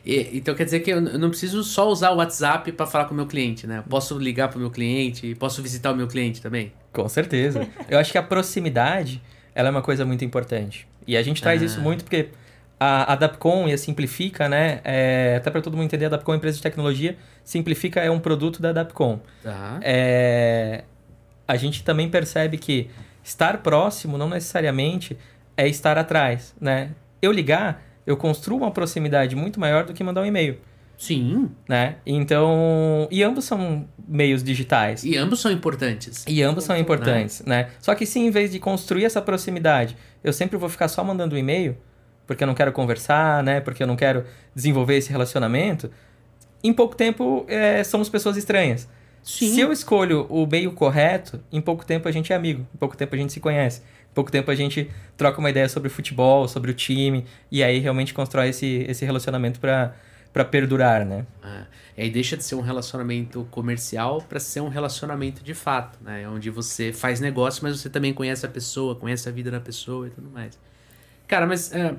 Speaker 1: E, então quer dizer que eu não preciso só usar o WhatsApp para falar com o meu cliente, né? Eu posso ligar para o meu cliente, posso visitar o meu cliente também.
Speaker 3: Com certeza. eu acho que a proximidade ela é uma coisa muito importante. E a gente traz ah. isso muito porque a, a Dapcom e a Simplifica, né? É, até para todo mundo entender, a Dapcom é uma empresa de tecnologia, Simplifica é um produto da Dapcom.
Speaker 1: Tá.
Speaker 3: É, a gente também percebe que estar próximo não necessariamente é estar atrás, né? Eu ligar eu construo uma proximidade muito maior do que mandar um e-mail.
Speaker 1: Sim.
Speaker 3: Né? Então. E ambos são meios digitais.
Speaker 1: E ambos são importantes.
Speaker 3: E ambos são importantes, né? Só que se em vez de construir essa proximidade, eu sempre vou ficar só mandando um e-mail, porque eu não quero conversar, né? Porque eu não quero desenvolver esse relacionamento, em pouco tempo é, somos pessoas estranhas. Sim. Se eu escolho o meio correto, em pouco tempo a gente é amigo, em pouco tempo a gente se conhece pouco tempo a gente troca uma ideia sobre o futebol, sobre o time, e aí realmente constrói esse, esse relacionamento para para perdurar, né?
Speaker 1: Ah, e aí deixa de ser um relacionamento comercial para ser um relacionamento de fato, né? Onde você faz negócio, mas você também conhece a pessoa, conhece a vida da pessoa e tudo mais. Cara, mas uh,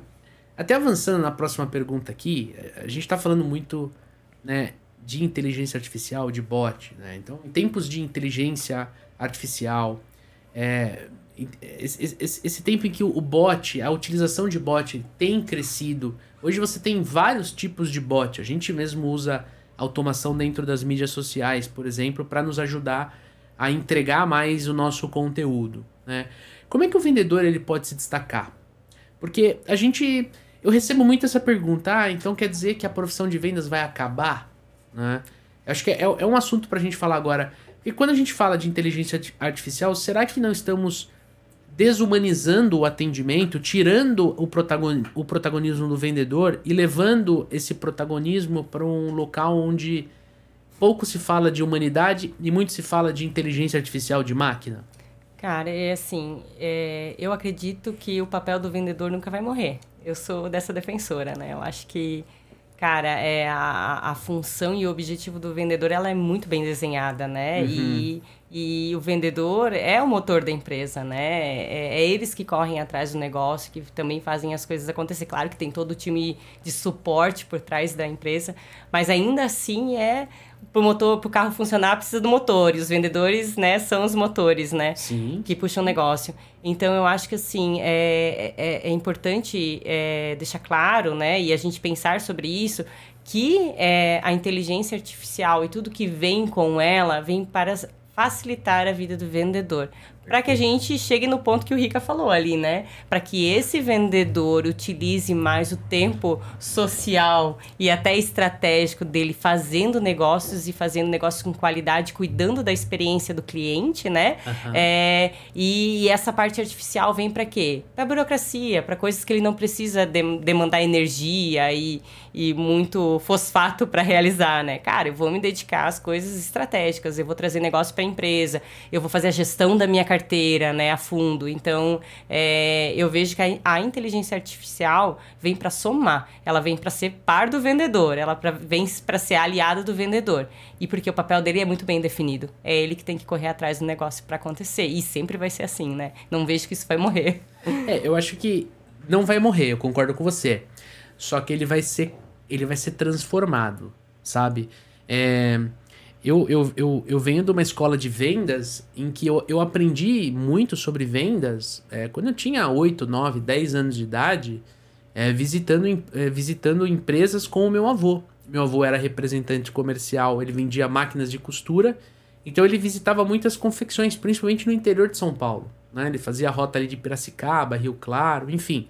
Speaker 1: até avançando na próxima pergunta aqui, a gente está falando muito, né, de inteligência artificial, de bot, né? Então, em tempos de inteligência artificial, é, esse, esse, esse, tempo em que o bot, a utilização de bot tem crescido. Hoje você tem vários tipos de bot. A gente mesmo usa automação dentro das mídias sociais, por exemplo, para nos ajudar a entregar mais o nosso conteúdo. Né? Como é que o vendedor ele pode se destacar? Porque a gente. Eu recebo muito essa pergunta, ah, então quer dizer que a profissão de vendas vai acabar? Né? Acho que é, é um assunto para a gente falar agora. E quando a gente fala de inteligência artificial, será que não estamos desumanizando o atendimento, tirando o, protagon, o protagonismo do vendedor e levando esse protagonismo para um local onde pouco se fala de humanidade e muito se fala de inteligência artificial de máquina?
Speaker 2: Cara, é assim, é, eu acredito que o papel do vendedor nunca vai morrer. Eu sou dessa defensora, né? Eu acho que, cara, é a, a função e o objetivo do vendedor, ela é muito bem desenhada, né? Uhum. E e o vendedor é o motor da empresa, né? É, é, eles que correm atrás do negócio, que também fazem as coisas acontecer. Claro que tem todo o time de suporte por trás da empresa, mas ainda assim é pro motor, pro carro funcionar precisa do motor e os vendedores, né, são os motores, né,
Speaker 1: Sim.
Speaker 2: que puxam o negócio. Então eu acho que assim é, é, é importante é, deixar claro, né, e a gente pensar sobre isso que é, a inteligência artificial e tudo que vem com ela vem para facilitar a vida do vendedor. Para que a gente chegue no ponto que o Rica falou ali, né? Para que esse vendedor utilize mais o tempo social e até estratégico dele fazendo negócios e fazendo negócios com qualidade, cuidando da experiência do cliente, né? Uhum. É, e, essa parte artificial vem para quê? Para burocracia, para coisas que ele não precisa de, demandar energia e, e muito fosfato para realizar, né? Cara, eu vou me dedicar às coisas estratégicas, eu vou trazer negócio para a empresa, eu vou fazer a gestão da minha carteira, né, a fundo. Então, é, eu vejo que a, a inteligência artificial vem para somar, ela vem para ser par do vendedor, ela pra, vem para ser aliada do vendedor. E porque o papel dele é muito bem definido. É ele que tem que correr atrás do negócio para acontecer. E sempre vai ser assim, né? Não vejo que isso vai morrer.
Speaker 1: É, eu acho que não vai morrer, eu concordo com você. Só que ele vai ser ele vai ser transformado, sabe? É, eu, eu, eu, eu venho de uma escola de vendas em que eu, eu aprendi muito sobre vendas é, quando eu tinha 8, 9, 10 anos de idade, é, visitando, é, visitando empresas com o meu avô. Meu avô era representante comercial, ele vendia máquinas de costura, então ele visitava muitas confecções, principalmente no interior de São Paulo. Né? Ele fazia a rota ali de Piracicaba, Rio Claro, enfim.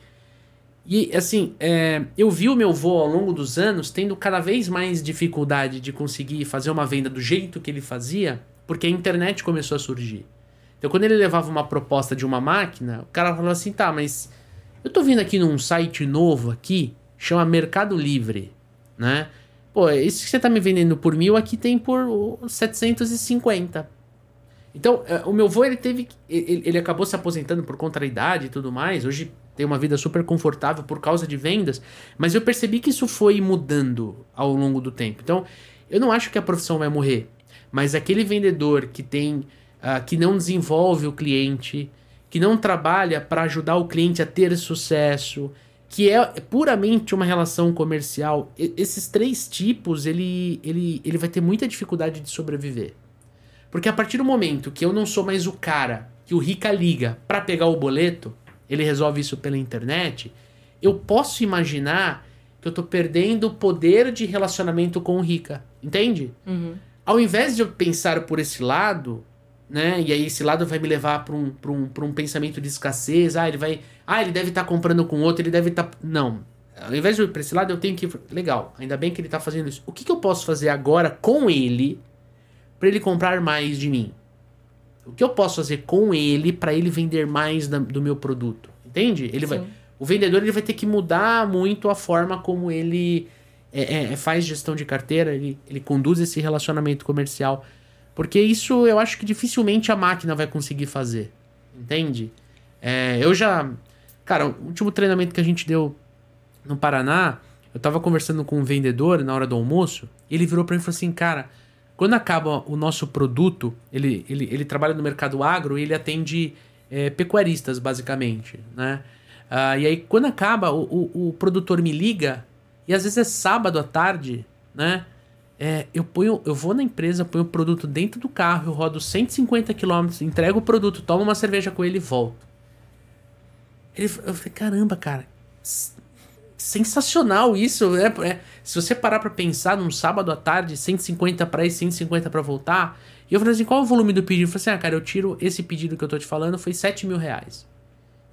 Speaker 1: E assim, é, eu vi o meu voo ao longo dos anos tendo cada vez mais dificuldade de conseguir fazer uma venda do jeito que ele fazia, porque a internet começou a surgir. Então, quando ele levava uma proposta de uma máquina, o cara falou assim: tá, mas eu tô vindo aqui num site novo aqui, chama Mercado Livre, né? Pô, esse que você tá me vendendo por mil aqui tem por 750. Então, é, o meu voo ele teve. Ele, ele acabou se aposentando por contrariedade e tudo mais. Hoje tem uma vida super confortável por causa de vendas, mas eu percebi que isso foi mudando ao longo do tempo. Então, eu não acho que a profissão vai morrer, mas aquele vendedor que tem uh, que não desenvolve o cliente, que não trabalha para ajudar o cliente a ter sucesso, que é puramente uma relação comercial, esses três tipos ele, ele, ele vai ter muita dificuldade de sobreviver. Porque a partir do momento que eu não sou mais o cara que o Rica liga para pegar o boleto, ele resolve isso pela internet, eu posso imaginar que eu tô perdendo o poder de relacionamento com o Rica. Entende?
Speaker 2: Uhum.
Speaker 1: Ao invés de eu pensar por esse lado, né? E aí esse lado vai me levar para um, pra um, pra um pensamento de escassez. Ah, ele vai. Ah, ele deve estar tá comprando com outro, ele deve estar. Tá... Não. Ao invés de eu ir pra esse lado, eu tenho que. Legal, ainda bem que ele está fazendo isso. O que, que eu posso fazer agora com ele para ele comprar mais de mim? O que eu posso fazer com ele para ele vender mais da, do meu produto? Entende? Ele vai, o vendedor ele vai ter que mudar muito a forma como ele é, é, é, faz gestão de carteira, ele, ele conduz esse relacionamento comercial. Porque isso eu acho que dificilmente a máquina vai conseguir fazer. Entende? É, eu já. Cara, o último treinamento que a gente deu no Paraná, eu tava conversando com um vendedor na hora do almoço, e ele virou para mim e falou assim: Cara, quando acaba o nosso produto, ele, ele, ele trabalha no mercado agro e ele atende é, pecuaristas, basicamente, né? Ah, e aí, quando acaba, o, o, o, produtor me liga, e às vezes é sábado à tarde, né? É, eu ponho, eu vou na empresa, ponho o produto dentro do carro, eu rodo 150 km, entrego o produto, tomo uma cerveja com ele e volto. Ele, eu falei, caramba, cara, sensacional isso. É, é, se você parar pra pensar num sábado à tarde, 150 pra ir, 150 pra voltar. E eu falei assim: qual é o volume do pedido? Eu falei assim: ah, cara, eu tiro esse pedido que eu tô te falando, foi 7 mil reais.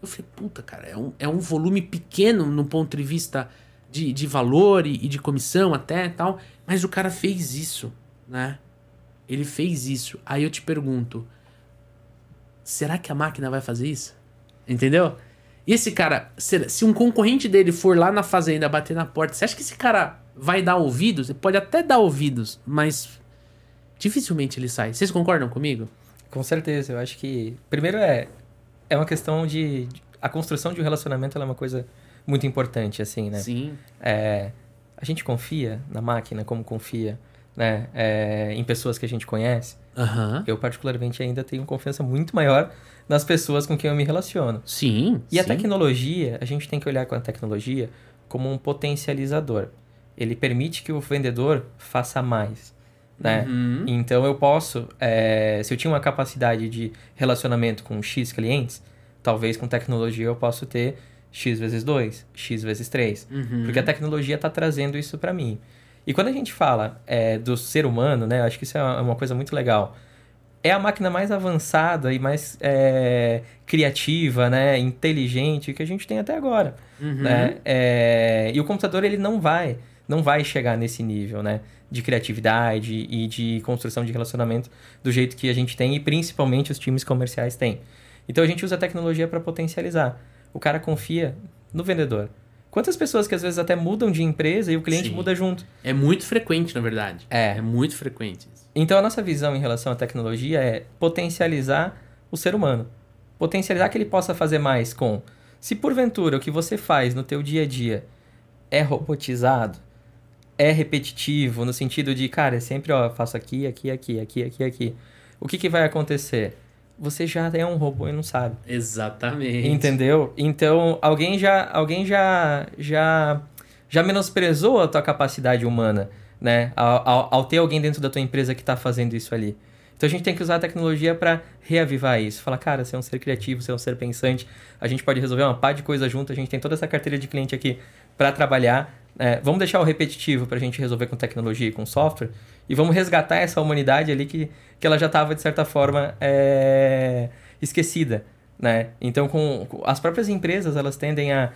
Speaker 1: Eu falei, puta, cara, é um, é um volume pequeno no ponto de vista de, de valor e, e de comissão até tal. Mas o cara fez isso, né? Ele fez isso. Aí eu te pergunto: será que a máquina vai fazer isso? Entendeu? E esse cara, se, se um concorrente dele for lá na fazenda bater na porta, você acha que esse cara vai dar ouvidos? Ele pode até dar ouvidos, mas dificilmente ele sai. Vocês concordam comigo?
Speaker 3: Com certeza, eu acho que. Primeiro é. É uma questão de. A construção de um relacionamento é uma coisa muito importante, assim, né?
Speaker 1: Sim.
Speaker 3: É, a gente confia na máquina como confia né, é, em pessoas que a gente conhece.
Speaker 1: Aham.
Speaker 3: Eu, particularmente, ainda tenho confiança muito maior nas pessoas com quem eu me relaciono.
Speaker 1: Sim.
Speaker 3: E a
Speaker 1: sim.
Speaker 3: tecnologia, a gente tem que olhar com a tecnologia como um potencializador. Ele permite que o vendedor faça mais. Né?
Speaker 1: Uhum.
Speaker 3: Então eu posso, é, se eu tinha uma capacidade de relacionamento com X clientes, talvez com tecnologia eu possa ter X vezes 2, X vezes 3.
Speaker 1: Uhum.
Speaker 3: Porque a tecnologia está trazendo isso para mim. E quando a gente fala é, do ser humano, né, eu acho que isso é uma uma coisa muito legal. É a máquina mais avançada e mais é, criativa, né, inteligente que a gente tem até agora.
Speaker 1: Uhum.
Speaker 3: Né? É, e o computador ele não vai, não vai chegar nesse nível, né, de criatividade e de construção de relacionamento do jeito que a gente tem e principalmente os times comerciais têm. Então a gente usa a tecnologia para potencializar. O cara confia no vendedor. Quantas pessoas que às vezes até mudam de empresa e o cliente
Speaker 1: Sim.
Speaker 3: muda junto?
Speaker 1: É muito frequente, na verdade.
Speaker 3: É.
Speaker 1: É muito frequente.
Speaker 3: Então a nossa visão em relação à tecnologia é potencializar o ser humano. Potencializar que ele possa fazer mais com. Se porventura o que você faz no teu dia a dia é robotizado, é repetitivo, no sentido de, cara, é sempre, ó, faço aqui, aqui, aqui, aqui, aqui, aqui. O que, que vai acontecer? Você já é um robô e não sabe.
Speaker 1: Exatamente.
Speaker 3: Entendeu? Então, alguém já alguém já já já menosprezou a tua capacidade humana, né? Ao, ao, ao ter alguém dentro da tua empresa que está fazendo isso ali. Então a gente tem que usar a tecnologia para reavivar isso. Falar, cara, você é um ser criativo, você é um ser pensante, a gente pode resolver uma par de coisa junto, a gente tem toda essa carteira de cliente aqui para trabalhar. É, vamos deixar o repetitivo para a gente resolver com tecnologia e com software e vamos resgatar essa humanidade ali que, que ela já estava, de certa forma, é, esquecida. Né? Então, com, as próprias empresas elas tendem a,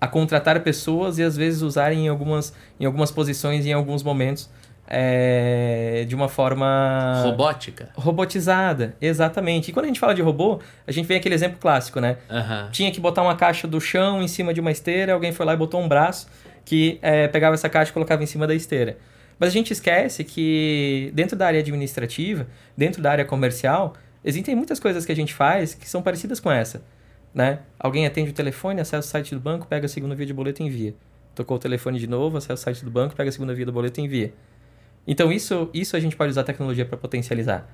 Speaker 3: a contratar pessoas e às vezes usarem em algumas, em algumas posições, em alguns momentos, é, de uma forma
Speaker 1: Robótica.
Speaker 3: robotizada. Exatamente. E quando a gente fala de robô, a gente vem aquele exemplo clássico, né?
Speaker 1: Aham.
Speaker 3: Tinha que botar uma caixa do chão em cima de uma esteira, alguém foi lá e botou um braço que é, pegava essa caixa e colocava em cima da esteira. Mas a gente esquece que dentro da área administrativa, dentro da área comercial, existem muitas coisas que a gente faz que são parecidas com essa. Né? Alguém atende o telefone, acessa o site do banco, pega a segunda via de boleto e envia. Tocou o telefone de novo, acessa o site do banco, pega a segunda via do boleto e envia. Então isso, isso a gente pode usar a tecnologia para potencializar.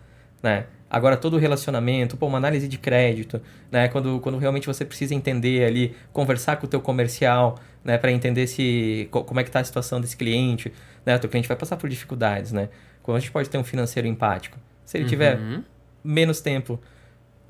Speaker 3: Né? Agora todo o relacionamento, pô, uma análise de crédito, né? quando, quando realmente você precisa entender ali, conversar com o teu comercial, né? para entender se co- como é que está a situação desse cliente, né? o teu cliente vai passar por dificuldades, né? Quando a gente pode ter um financeiro empático. Se ele tiver
Speaker 1: Uhum.
Speaker 3: menos tempo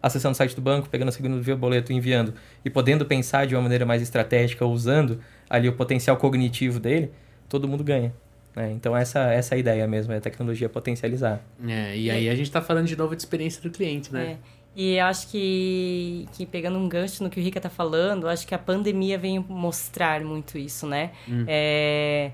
Speaker 3: acessando o site do banco, pegando a segunda via boleto e enviando, e podendo pensar de uma maneira mais estratégica, usando ali o potencial cognitivo dele, todo mundo ganha. Né? Então essa, essa é a ideia mesmo, é a tecnologia potencializar.
Speaker 1: É, e aí a gente tá falando de novo de experiência do cliente, né?
Speaker 2: É. E eu acho que, que pegando um gancho no que o Rica tá falando, eu acho que a pandemia veio mostrar muito isso, né? É,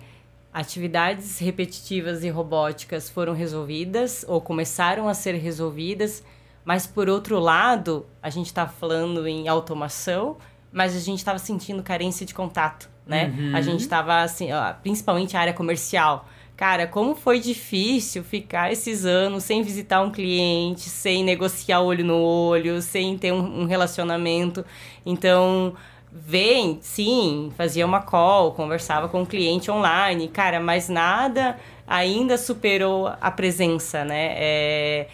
Speaker 2: atividades repetitivas e robóticas foram resolvidas ou começaram a ser resolvidas, mas por outro lado, a gente está falando em automação, mas a gente estava sentindo carência de contato, né?
Speaker 1: Uhum.
Speaker 2: A gente estava assim, ó, principalmente a área comercial. Cara, como foi difícil ficar esses anos sem visitar um cliente, sem negociar olho no olho, sem ter um, um relacionamento. Então, vem, sim, fazia uma call, conversava com o cliente online, cara, mas nada ainda superou a presença, né? É,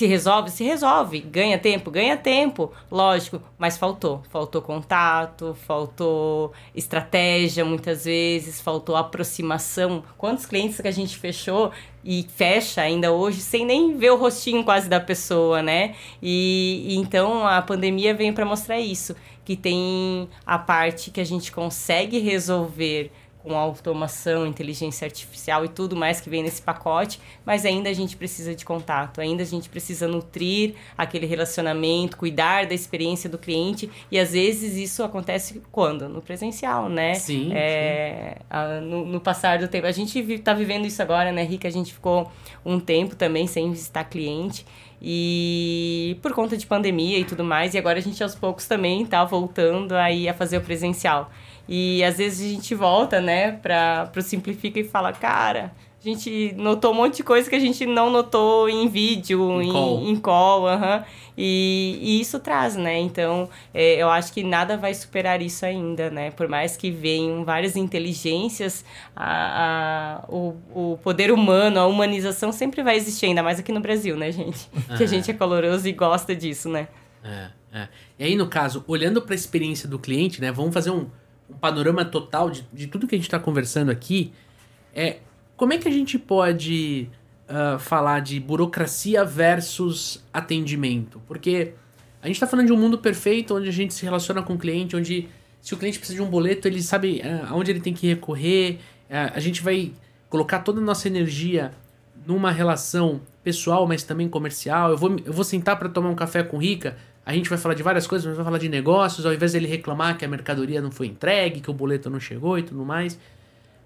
Speaker 2: Se resolve, se resolve. Ganha tempo, ganha tempo, lógico, mas faltou. Faltou contato, faltou estratégia muitas vezes, faltou aproximação. Quantos clientes que a gente fechou e fecha ainda hoje sem nem ver o rostinho quase da pessoa, né? E, e então a pandemia veio para mostrar isso, que tem a parte que a gente consegue resolver com automação, inteligência artificial e tudo mais que vem nesse pacote, mas ainda a gente precisa de contato, ainda a gente precisa nutrir aquele relacionamento, cuidar da experiência do cliente e às vezes isso acontece quando? No presencial, né?
Speaker 1: Sim.
Speaker 2: É,
Speaker 1: sim.
Speaker 2: A, no, no, passar do tempo. A gente está vivendo isso agora, né, Rica? A gente ficou um tempo também sem visitar cliente e por conta de pandemia e tudo mais, e agora a gente aos poucos também tá voltando aí a fazer o presencial. E às vezes a gente volta, né, para pro Simplifica e fala, cara, a gente notou um monte de coisa que a gente não notou em vídeo, em, em call, em call e, e, isso traz, né? Então, é, eu acho que nada vai superar isso ainda, né? Por mais que venham várias inteligências, a, a, o, o poder humano, a humanização sempre vai existir, ainda mais aqui no Brasil, né, gente? Que a gente é coloroso e gosta disso, né?
Speaker 1: É, é. E aí, no caso, olhando para a experiência do cliente, né? Vamos fazer um um panorama total de, de tudo que a gente está conversando aqui, é como é que a gente pode uh, falar de burocracia versus atendimento? Porque a gente está falando de um mundo perfeito onde a gente se relaciona com o cliente, onde se o cliente precisa de um boleto, ele sabe uh, aonde ele tem que recorrer, uh, a gente vai colocar toda a nossa energia numa relação pessoal, mas também comercial. Eu vou, eu vou sentar para tomar um café com Rica a gente vai falar de várias coisas, mas vai falar de negócios, ao invés dele reclamar que a mercadoria não foi entregue, que o boleto não chegou e tudo mais.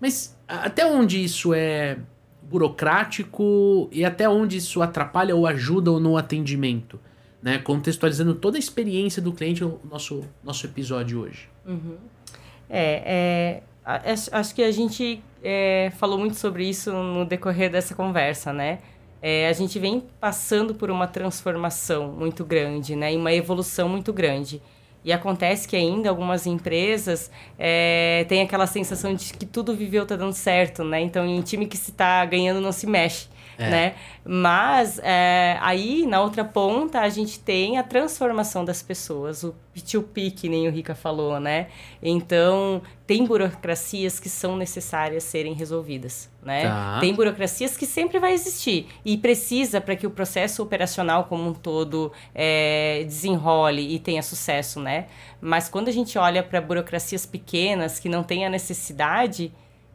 Speaker 1: Mas até onde isso é burocrático e até onde isso atrapalha ou ajuda no atendimento? Né? Contextualizando toda a experiência do cliente, o nosso, nosso episódio hoje.
Speaker 2: Uhum. É, é, acho que a gente é, falou muito sobre isso no decorrer dessa conversa, né? É, a gente vem passando por uma transformação muito grande, né? E uma evolução muito grande. E acontece que ainda algumas empresas é, têm aquela sensação de que tudo viveu, está dando certo, né? Então, em time que se está ganhando não se mexe. É. Né? Mas é, aí, na outra ponta, a gente tem a transformação das pessoas, o P2P, que nem o Rica falou, né? Então, tem burocracias que são necessárias serem resolvidas, né? Tá. Tem burocracias que sempre vai existir e precisa para que o processo operacional como um todo é, desenrole e tenha sucesso, né? Mas quando a gente olha para burocracias pequenas que não têm a necessidade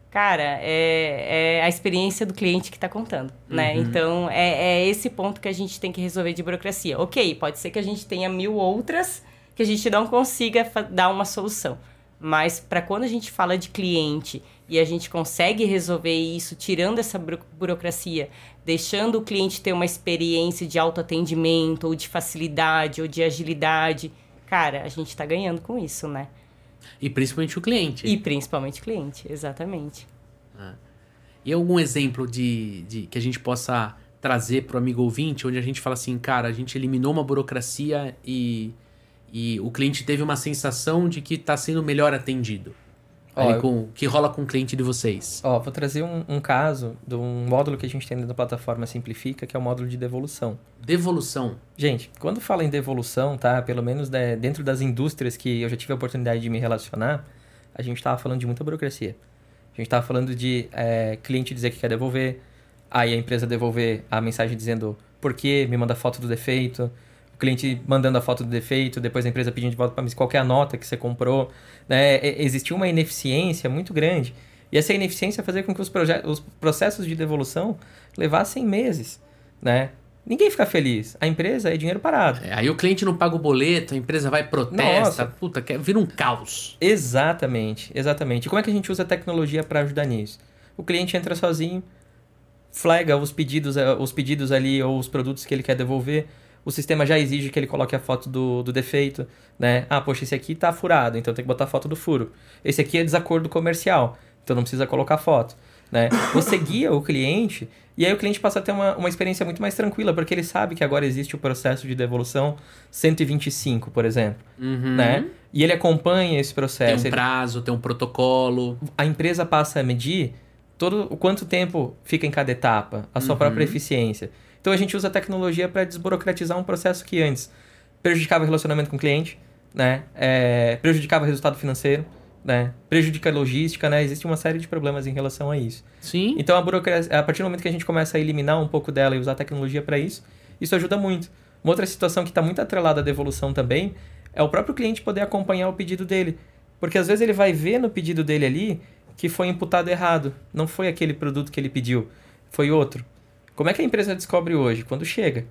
Speaker 2: cara, é, é a experiência do cliente que está contando, né? uhum. Então, é, é esse ponto que a gente tem que resolver de burocracia. Ok, pode ser que a gente tenha mil outras que a gente não consiga dar uma solução. Mas para quando a gente fala de cliente e a gente consegue resolver isso, tirando essa burocracia, deixando o cliente ter uma experiência de autoatendimento, ou de facilidade, ou de agilidade, cara, a gente está ganhando com isso, né?
Speaker 1: E principalmente o cliente.
Speaker 2: E principalmente o cliente, exatamente.
Speaker 1: Ah. E algum exemplo de, de que a gente possa trazer para o amigo ouvinte, onde a gente fala assim, cara, a gente eliminou uma burocracia e, e o cliente teve uma sensação de que está sendo melhor atendido? Ó, com, que rola com o cliente de vocês?
Speaker 3: Ó, vou trazer um, um, caso de um módulo que a gente tem dentro da plataforma Simplifica, que é o módulo de devolução.
Speaker 1: Devolução?
Speaker 3: Gente, quando fala em devolução, tá? Pelo menos né, dentro das indústrias que eu já tive a oportunidade de me relacionar, a gente estava falando de muita burocracia. A gente estava falando de é, cliente dizer que quer devolver, aí a empresa devolver a mensagem dizendo por quê, me manda foto do defeito, cliente mandando a foto do defeito, depois a empresa pedindo de volta para mim qual é a nota que você comprou. Né? Existiu uma ineficiência muito grande. E essa ineficiência fazia com que os, os processos de devolução levassem meses. Né? Ninguém fica feliz. A empresa é dinheiro parado.
Speaker 1: É, aí o cliente não paga o boleto, a empresa vai protesta, Nossa. puta, vira um caos.
Speaker 3: Exatamente, exatamente. E como é que a gente usa a tecnologia para ajudar nisso? O cliente entra sozinho, flaga os pedidos, eh, os pedidos ali ou os produtos que ele quer devolver o sistema já exige que ele coloque a foto do, do defeito, né? Ah, poxa, esse aqui tá furado, então tem que botar a foto do furo. Esse aqui é desacordo comercial, então não precisa colocar foto, né? Você guia o cliente e aí o cliente passa a ter uma, uma experiência muito mais tranquila, porque ele sabe que agora existe o processo de devolução 125, por exemplo, uhum. né? E ele acompanha esse processo.
Speaker 1: Tem um prazo, ele... tem um protocolo.
Speaker 3: A empresa passa a medir todo o quanto tempo fica em cada etapa, a sua uhum. própria eficiência. Então a gente usa a tecnologia para desburocratizar um processo que antes prejudicava o relacionamento com o cliente, né? É, prejudicava o resultado financeiro, né? Prejudica a logística, né? Existe uma série de problemas em relação a isso.
Speaker 1: Sim.
Speaker 3: Então a burocracia, a partir do momento que a gente começa a eliminar um pouco dela e usar a tecnologia para isso, isso ajuda muito. Uma outra situação que está muito atrelada à devolução também é o próprio cliente poder acompanhar o pedido dele. Porque às vezes ele vai ver no pedido dele ali que foi imputado errado. Não foi aquele produto que ele pediu, foi outro. Como é que a empresa descobre hoje? Quando chega.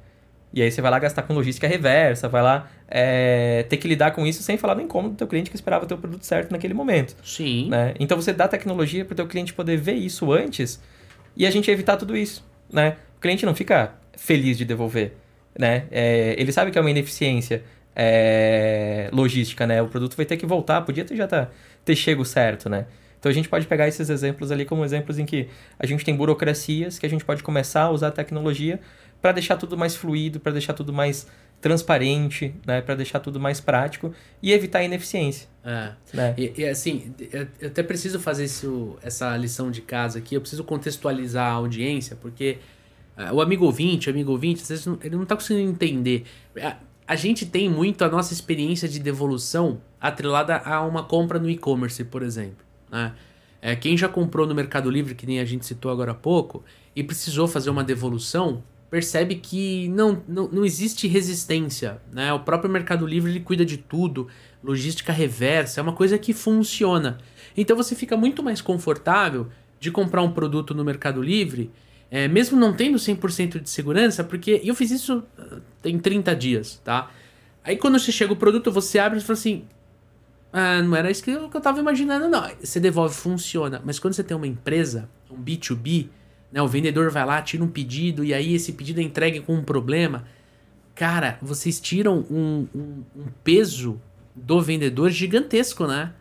Speaker 3: E aí você vai lá gastar com logística reversa, vai lá é, ter que lidar com isso sem falar do incômodo do teu cliente que esperava ter o produto certo naquele momento.
Speaker 1: Sim.
Speaker 3: Né? Então você dá tecnologia para o teu cliente poder ver isso antes e a gente evitar tudo isso. Né? O cliente não fica feliz de devolver. Né? É, ele sabe que é uma ineficiência é, logística, né? O produto vai ter que voltar, podia ter já tá, ter chego certo, né? Então a gente pode pegar esses exemplos ali como exemplos em que a gente tem burocracias que a gente pode começar a usar a tecnologia para deixar tudo mais fluido, para deixar tudo mais transparente, né, para deixar tudo mais prático e evitar a ineficiência.
Speaker 1: É.
Speaker 3: Né?
Speaker 1: E, e, assim, eu até preciso fazer isso, essa lição de casa aqui, eu preciso contextualizar a audiência, porque uh, o amigo ouvinte, o amigo ouvinte, às vezes ele não está conseguindo entender. A, a gente tem muito a nossa experiência de devolução atrelada a uma compra no e-commerce, por exemplo. Né? É, quem já comprou no Mercado Livre, que nem a gente citou agora há pouco, e precisou fazer uma devolução, percebe que não, não, não existe resistência. Né? O próprio Mercado Livre ele cuida de tudo, logística reversa, é uma coisa que funciona. Então você fica muito mais confortável de comprar um produto no Mercado Livre, é, mesmo não tendo 100% de segurança, porque eu fiz isso ah, tem 30 dias, tá? Aí quando você chega o produto, você abre e fala assim, ah, não era isso que eu, que eu tava imaginando, não. Você devolve, funciona. Mas quando você tem uma empresa, um B2B, né? O vendedor vai lá, tira um pedido e aí esse pedido é entregue com um problema. Cara, vocês tiram um, um, um peso do vendedor gigantesco, né?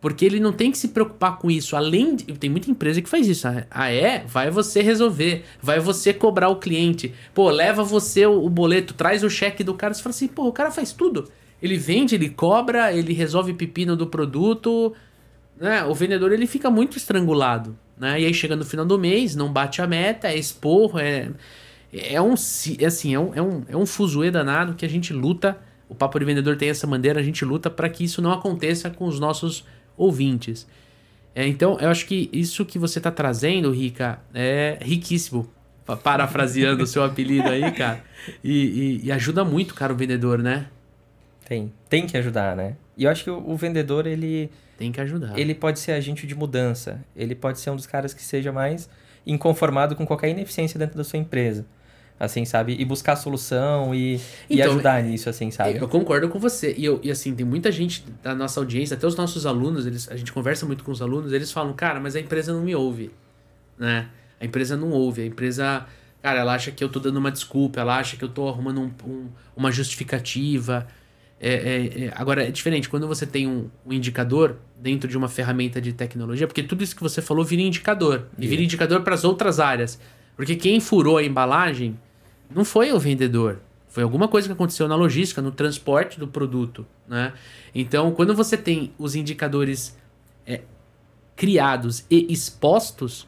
Speaker 1: Porque ele não tem que se preocupar com isso. Além de. Tem muita empresa que faz isso. Ah, é? Vai você resolver. Vai você cobrar o cliente. Pô, leva você o, o boleto, traz o cheque do cara. Você fala assim, pô, o cara faz tudo. Ele vende, ele cobra, ele resolve pepino do produto. Né? O vendedor ele fica muito estrangulado. Né? E aí chega no final do mês, não bate a meta, é esporro, é, é um é assim, é um, é um, é um fuzuê danado que a gente luta. O Papo de Vendedor tem essa bandeira, a gente luta para que isso não aconteça com os nossos ouvintes. É, então, eu acho que isso que você está trazendo, Rica, é riquíssimo. Parafraseando o seu apelido aí, cara. E, e, e, ajuda muito, cara, o vendedor, né?
Speaker 3: Tem. Tem que ajudar, né? E eu acho que o, o vendedor, ele
Speaker 1: tem que ajudar.
Speaker 3: Ele pode ser agente de mudança. Ele pode ser um dos caras que seja mais inconformado com qualquer ineficiência dentro da sua empresa. Assim, sabe? E buscar solução e, então, e ajudar nisso, assim, sabe?
Speaker 1: Eu concordo com você. E, eu, e assim, tem muita gente da nossa audiência, até os nossos alunos, eles, a gente conversa muito com os alunos, eles falam, cara, mas a empresa não me ouve. Né? A empresa não ouve. A empresa, cara, ela acha que eu tô dando uma desculpa, ela acha que eu tô arrumando um, um, uma justificativa. É, é, é, agora, é diferente quando você tem um, um, indicador dentro de uma ferramenta de tecnologia, porque tudo isso que você falou vira indicador. E vira indicador para as outras áreas. Porque quem furou a embalagem não foi o vendedor. Foi alguma coisa que aconteceu na logística, no transporte do produto. Né? Então, quando você tem os indicadores é, criados e expostos,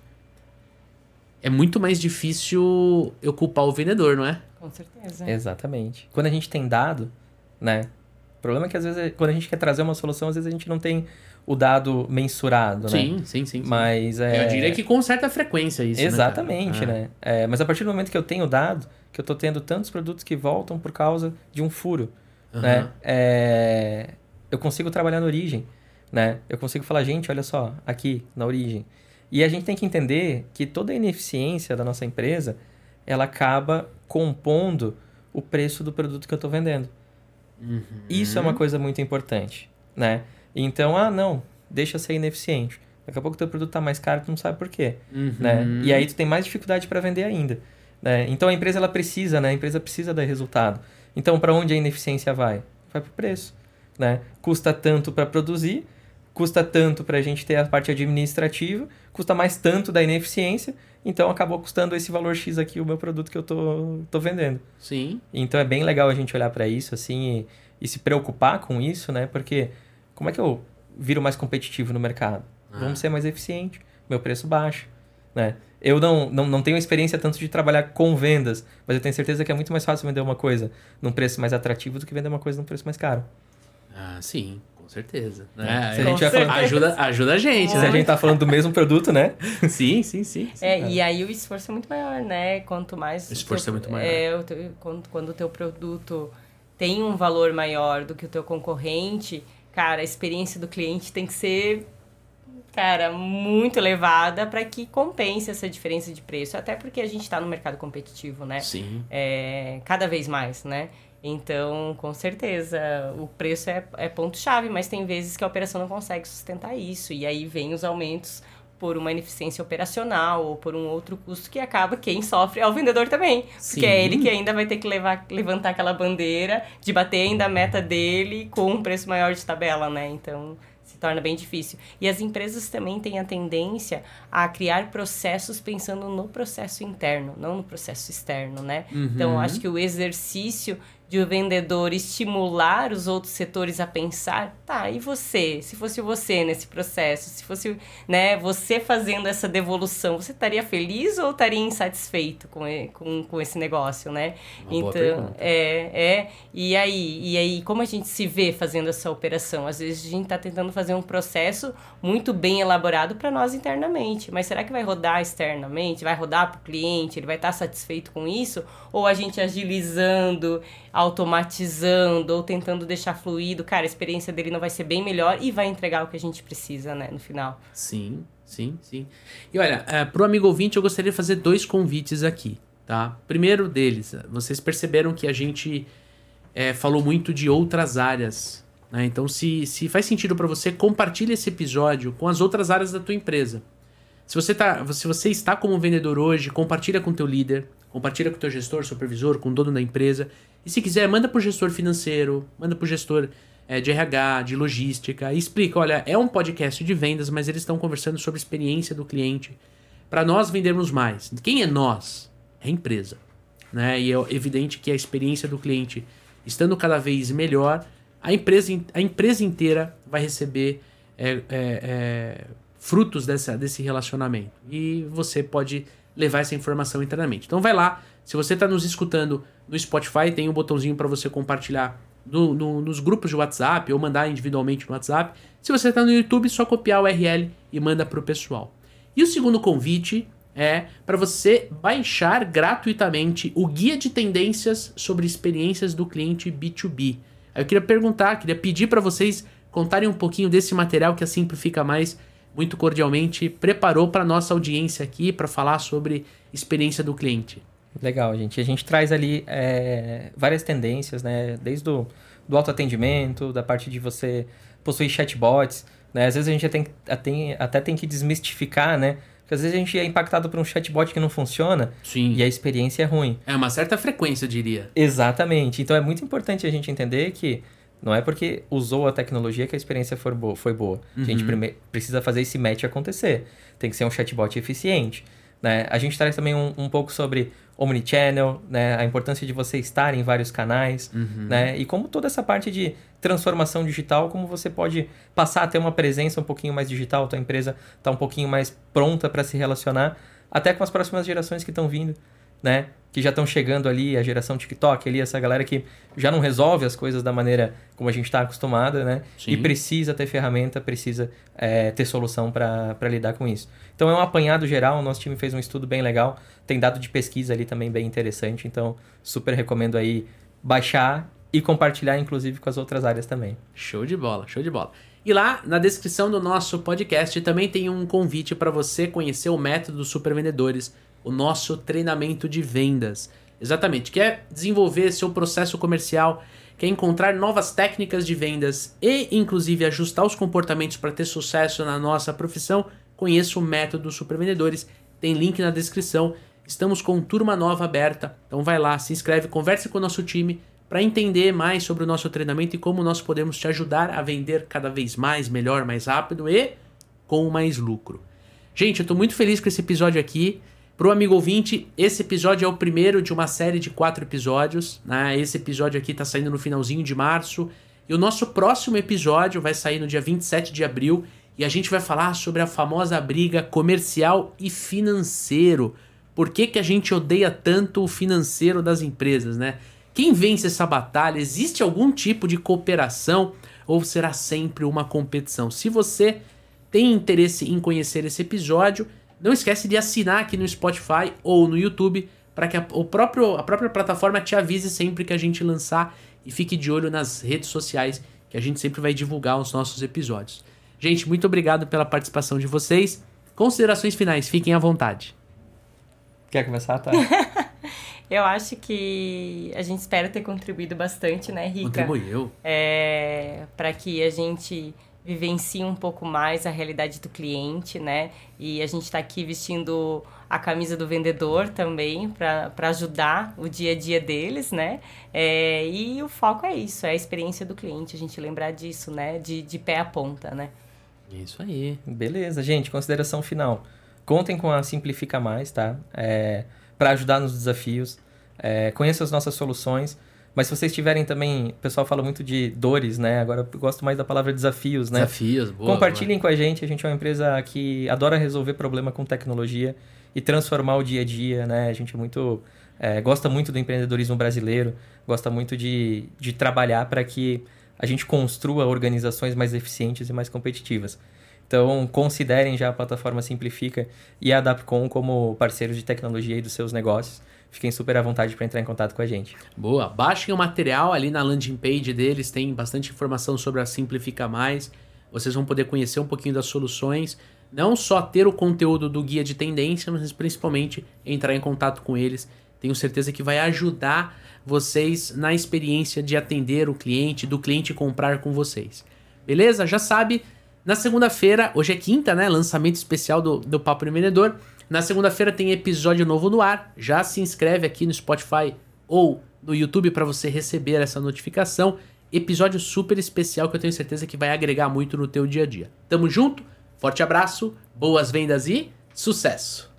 Speaker 1: é muito mais difícil eu culpar o vendedor, não é?
Speaker 2: Com certeza.
Speaker 3: Exatamente. Quando a gente tem dado, né? O problema é que às vezes, quando a gente quer trazer uma solução, às vezes a gente não tem o dado mensurado,
Speaker 1: sim,
Speaker 3: né?
Speaker 1: Sim, sim, sim.
Speaker 3: Mas é...
Speaker 1: Eu diria que com certa frequência isso,
Speaker 3: né, Exatamente, né? né? É, mas a partir do momento que eu tenho dado, que eu estou tendo tantos produtos que voltam por causa de um furo, uhum. né? É... Eu consigo trabalhar na origem, né? Eu consigo falar, gente, olha só, aqui, na origem. E a gente tem que entender que toda a ineficiência da nossa empresa, ela acaba compondo o preço do produto que eu estou vendendo.
Speaker 1: Uhum.
Speaker 3: Isso é uma coisa muito importante, né? Então, ah, não, deixa ser ineficiente. Daqui a pouco o teu produto está mais caro, tu não sabe por quê,
Speaker 1: uhum.
Speaker 3: né? E aí tu tem mais dificuldade para vender ainda, né? Então a empresa ela precisa, né? A empresa precisa dar resultado. Então, para onde a ineficiência vai? Vai para o preço, né? Custa tanto para produzir, custa tanto para a gente ter a parte administrativa, custa mais tanto da ineficiência, então acabou custando esse valor X aqui o meu produto que eu tô, tô vendendo.
Speaker 1: Sim.
Speaker 3: Então é bem legal a gente olhar para isso assim e, e, se preocupar com isso, né? Porque como é que eu viro mais competitivo no mercado? Ah. Vamos ser mais eficiente, meu preço baixo, né? Eu não, não, não tenho experiência tanto de trabalhar com vendas, mas eu tenho certeza que é muito mais fácil vender uma coisa num preço mais atrativo do que vender uma coisa num preço mais caro.
Speaker 1: Ah, sim, com certeza.
Speaker 3: É,
Speaker 1: Né?
Speaker 3: se a
Speaker 1: É,
Speaker 3: gente vai falar-
Speaker 1: ajuda, ajuda a gente,
Speaker 3: Se a
Speaker 1: né?
Speaker 3: gente tá falando do mesmo produto, né?
Speaker 1: Sim, sim, sim. sim.
Speaker 2: É, e aí o esforço é muito maior, né? Quanto mais.
Speaker 1: O esforço
Speaker 2: teu-
Speaker 1: é muito maior.
Speaker 2: É, o teu- quando, quando o teu produto tem um valor maior do que o teu concorrente, cara, a experiência do cliente tem que ser, cara, muito elevada para que compense essa diferença de preço. Até porque a gente está no mercado competitivo, né?
Speaker 1: Sim.
Speaker 2: é, cada vez mais, né? Então, com certeza, o preço é, é ponto-chave, mas tem vezes que a operação não consegue sustentar isso. E aí vem os aumentos por uma ineficiência operacional ou por um outro custo que acaba quem sofre é o vendedor também.
Speaker 1: Sim.
Speaker 2: Porque é ele que ainda vai ter que levar, levantar aquela bandeira de bater ainda a meta dele com um preço maior de tabela, né? Então se torna bem difícil. E as empresas também têm a tendência a criar processos pensando no processo interno, não no processo externo, né? Então,
Speaker 1: Uhum.
Speaker 2: acho que o exercício de o vendedor estimular os outros setores a pensar, tá, e você? Se fosse você nesse processo, se fosse, né, você fazendo essa devolução, você estaria feliz ou estaria insatisfeito com, com, com esse negócio, né?
Speaker 1: Uma
Speaker 2: então, é, é. E aí, e aí, como a gente se vê fazendo essa operação? Às vezes a gente está tentando fazer um processo muito bem elaborado para nós internamente, mas será que vai rodar externamente? Vai rodar para o cliente? Ele vai estar satisfeito com isso? Ou a gente agilizando, automatizando ou tentando deixar fluido? Cara, a experiência dele não vai ser bem melhor e vai entregar o que a gente precisa, né, no final.
Speaker 1: Sim, sim, sim. E olha, é, pro amigo ouvinte, eu gostaria de fazer dois convites aqui, tá? Primeiro deles, vocês perceberam que a gente é, falou muito de outras áreas, né? Então, se, se faz sentido para você, compartilhe esse episódio com as outras áreas da tua empresa. Se você, tá, se você está como vendedor hoje, compartilha com teu líder, compartilha com teu gestor, supervisor, com o dono da empresa. E se quiser, manda pro gestor financeiro, manda pro gestor é, de RH, de logística, e explica, olha, é um podcast de vendas, mas eles estão conversando sobre a experiência do cliente para nós vendermos mais. Quem é nós? É a empresa. Né? E é evidente que a experiência do cliente estando cada vez melhor, a empresa, a empresa inteira vai receber é, é, é, frutos dessa, desse relacionamento. E você pode levar essa informação internamente. Então vai lá, se você está nos escutando no Spotify, tem um botãozinho para você compartilhar no- no- nos grupos de WhatsApp ou mandar individualmente no WhatsApp. Se você está no YouTube, só copiar o URL e manda para o pessoal. E o segundo convite é para você baixar gratuitamente o guia de tendências sobre experiências do cliente B2B. Aí eu queria perguntar, queria pedir para vocês contarem um pouquinho desse material que a Simplifica Mais muito cordialmente preparou para nossa audiência aqui para falar sobre experiência do cliente.
Speaker 3: Legal, gente. A gente traz ali é, várias tendências, né? Desde o do autoatendimento, da parte de você possuir chatbots, né? Às vezes a gente tem, tem- até tem que desmistificar, né? Porque às vezes a gente é impactado por um chatbot que não funciona
Speaker 1: Sim.
Speaker 3: e a experiência é ruim.
Speaker 1: É uma certa frequência, eu diria.
Speaker 3: Exatamente. Então é muito importante a gente entender que não é porque usou a tecnologia que a experiência for boa, foi boa. A gente
Speaker 1: Uhum.
Speaker 3: precisa fazer esse match acontecer. Tem que ser um chatbot eficiente. Né? A gente traz também um, um pouco sobre omnichannel, né? a importância de você estar em vários canais,
Speaker 1: Uhum.
Speaker 3: né? e como toda essa parte de transformação digital, como você pode passar a ter uma presença um pouquinho mais digital, tua empresa está um pouquinho mais pronta para se relacionar, até com as próximas gerações que estão vindo, né? Que já estão chegando ali, a geração TikTok ali, essa galera que já não resolve as coisas da maneira como a gente está acostumada, né?
Speaker 1: Sim.
Speaker 3: E precisa ter ferramenta, precisa é, ter solução para lidar com isso. Então é um apanhado geral, o nosso time fez um estudo bem legal, tem dado de pesquisa ali também bem interessante, então super recomendo aí baixar e compartilhar, inclusive, com as outras áreas também.
Speaker 1: Show de bola, show de bola. E lá na descrição do nosso podcast também tem um convite para você conhecer o método dos supervendedores, o nosso treinamento de vendas. Exatamente, quer desenvolver seu processo comercial, quer encontrar novas técnicas de vendas e inclusive ajustar os comportamentos para ter sucesso na nossa profissão, conheça o método supervendedores. Tem link na descrição. Estamos com turma nova aberta, então vai lá, se inscreve, converse com o nosso time para entender mais sobre o nosso treinamento e como nós podemos te ajudar a vender cada vez mais, melhor, mais rápido e com mais lucro. Gente, eu estou muito feliz com esse episódio aqui. Pro amigo ouvinte, esse episódio é o primeiro de uma série de quatro episódios. Né? Esse episódio aqui está saindo no finalzinho de março. E o nosso próximo episódio vai sair no dia 27 de abril. e a gente vai falar sobre a famosa briga comercial e financeiro. Por que, que a gente odeia tanto o financeiro das empresas, né? Quem vence essa batalha? Existe algum tipo de cooperação ou será sempre uma competição? Se você tem interesse em conhecer esse episódio, não esquece de assinar aqui no Spotify ou no YouTube para que a, o próprio, a própria plataforma te avise sempre que a gente lançar e fique de olho nas redes sociais que a gente sempre vai divulgar os nossos episódios. Gente, muito obrigado pela participação de vocês. Considerações finais, fiquem à vontade.
Speaker 3: Quer começar, tá?
Speaker 2: Eu acho que a gente espera ter contribuído bastante, né, Rica?
Speaker 1: Contribuiu.
Speaker 2: É, para que a gente vivencie um pouco mais a realidade do cliente, né? E a gente está aqui vestindo a camisa do vendedor também para ajudar o dia a dia deles, né? É, e o foco é isso, é a experiência do cliente, a gente lembrar disso, né? De, de pé a ponta, né?
Speaker 1: Isso aí.
Speaker 3: Beleza, gente. Consideração final. Contem com a Simplifica Mais, tá? É, para ajudar nos desafios. É, conheçam as nossas soluções. Mas se vocês tiverem também, o pessoal fala muito de dores, né? Agora eu gosto mais da palavra desafios, né?
Speaker 1: Desafios, boa.
Speaker 3: Compartilhem com a gente. A gente é uma empresa que adora resolver problema com tecnologia e transformar o dia a dia, né? A gente é muito é, gosta muito do empreendedorismo brasileiro, gosta muito de, de trabalhar para que a gente construa organizações mais eficientes e mais competitivas. Então, considerem já a plataforma Simplifica e a Adapcom como parceiros de tecnologia e dos seus negócios. Fiquem super à vontade para entrar em contato com a gente.
Speaker 1: Boa. Baixem o material ali na landing page deles, tem bastante informação sobre a Simplifica Mais. Vocês vão poder conhecer um pouquinho das soluções, não só ter o conteúdo do guia de tendência, mas principalmente entrar em contato com eles. Tenho certeza que vai ajudar vocês na experiência de atender o cliente, do cliente comprar com vocês. Beleza? Já sabe, na segunda-feira, hoje é quinta, né? Lançamento especial do, do Papo do Vendedor. Na segunda-feira tem episódio novo no ar. Já se inscreve aqui no Spotify ou no YouTube para você receber essa notificação. Episódio super especial que eu tenho certeza que vai agregar muito no teu dia a dia. Tamo junto, forte abraço, boas vendas e sucesso!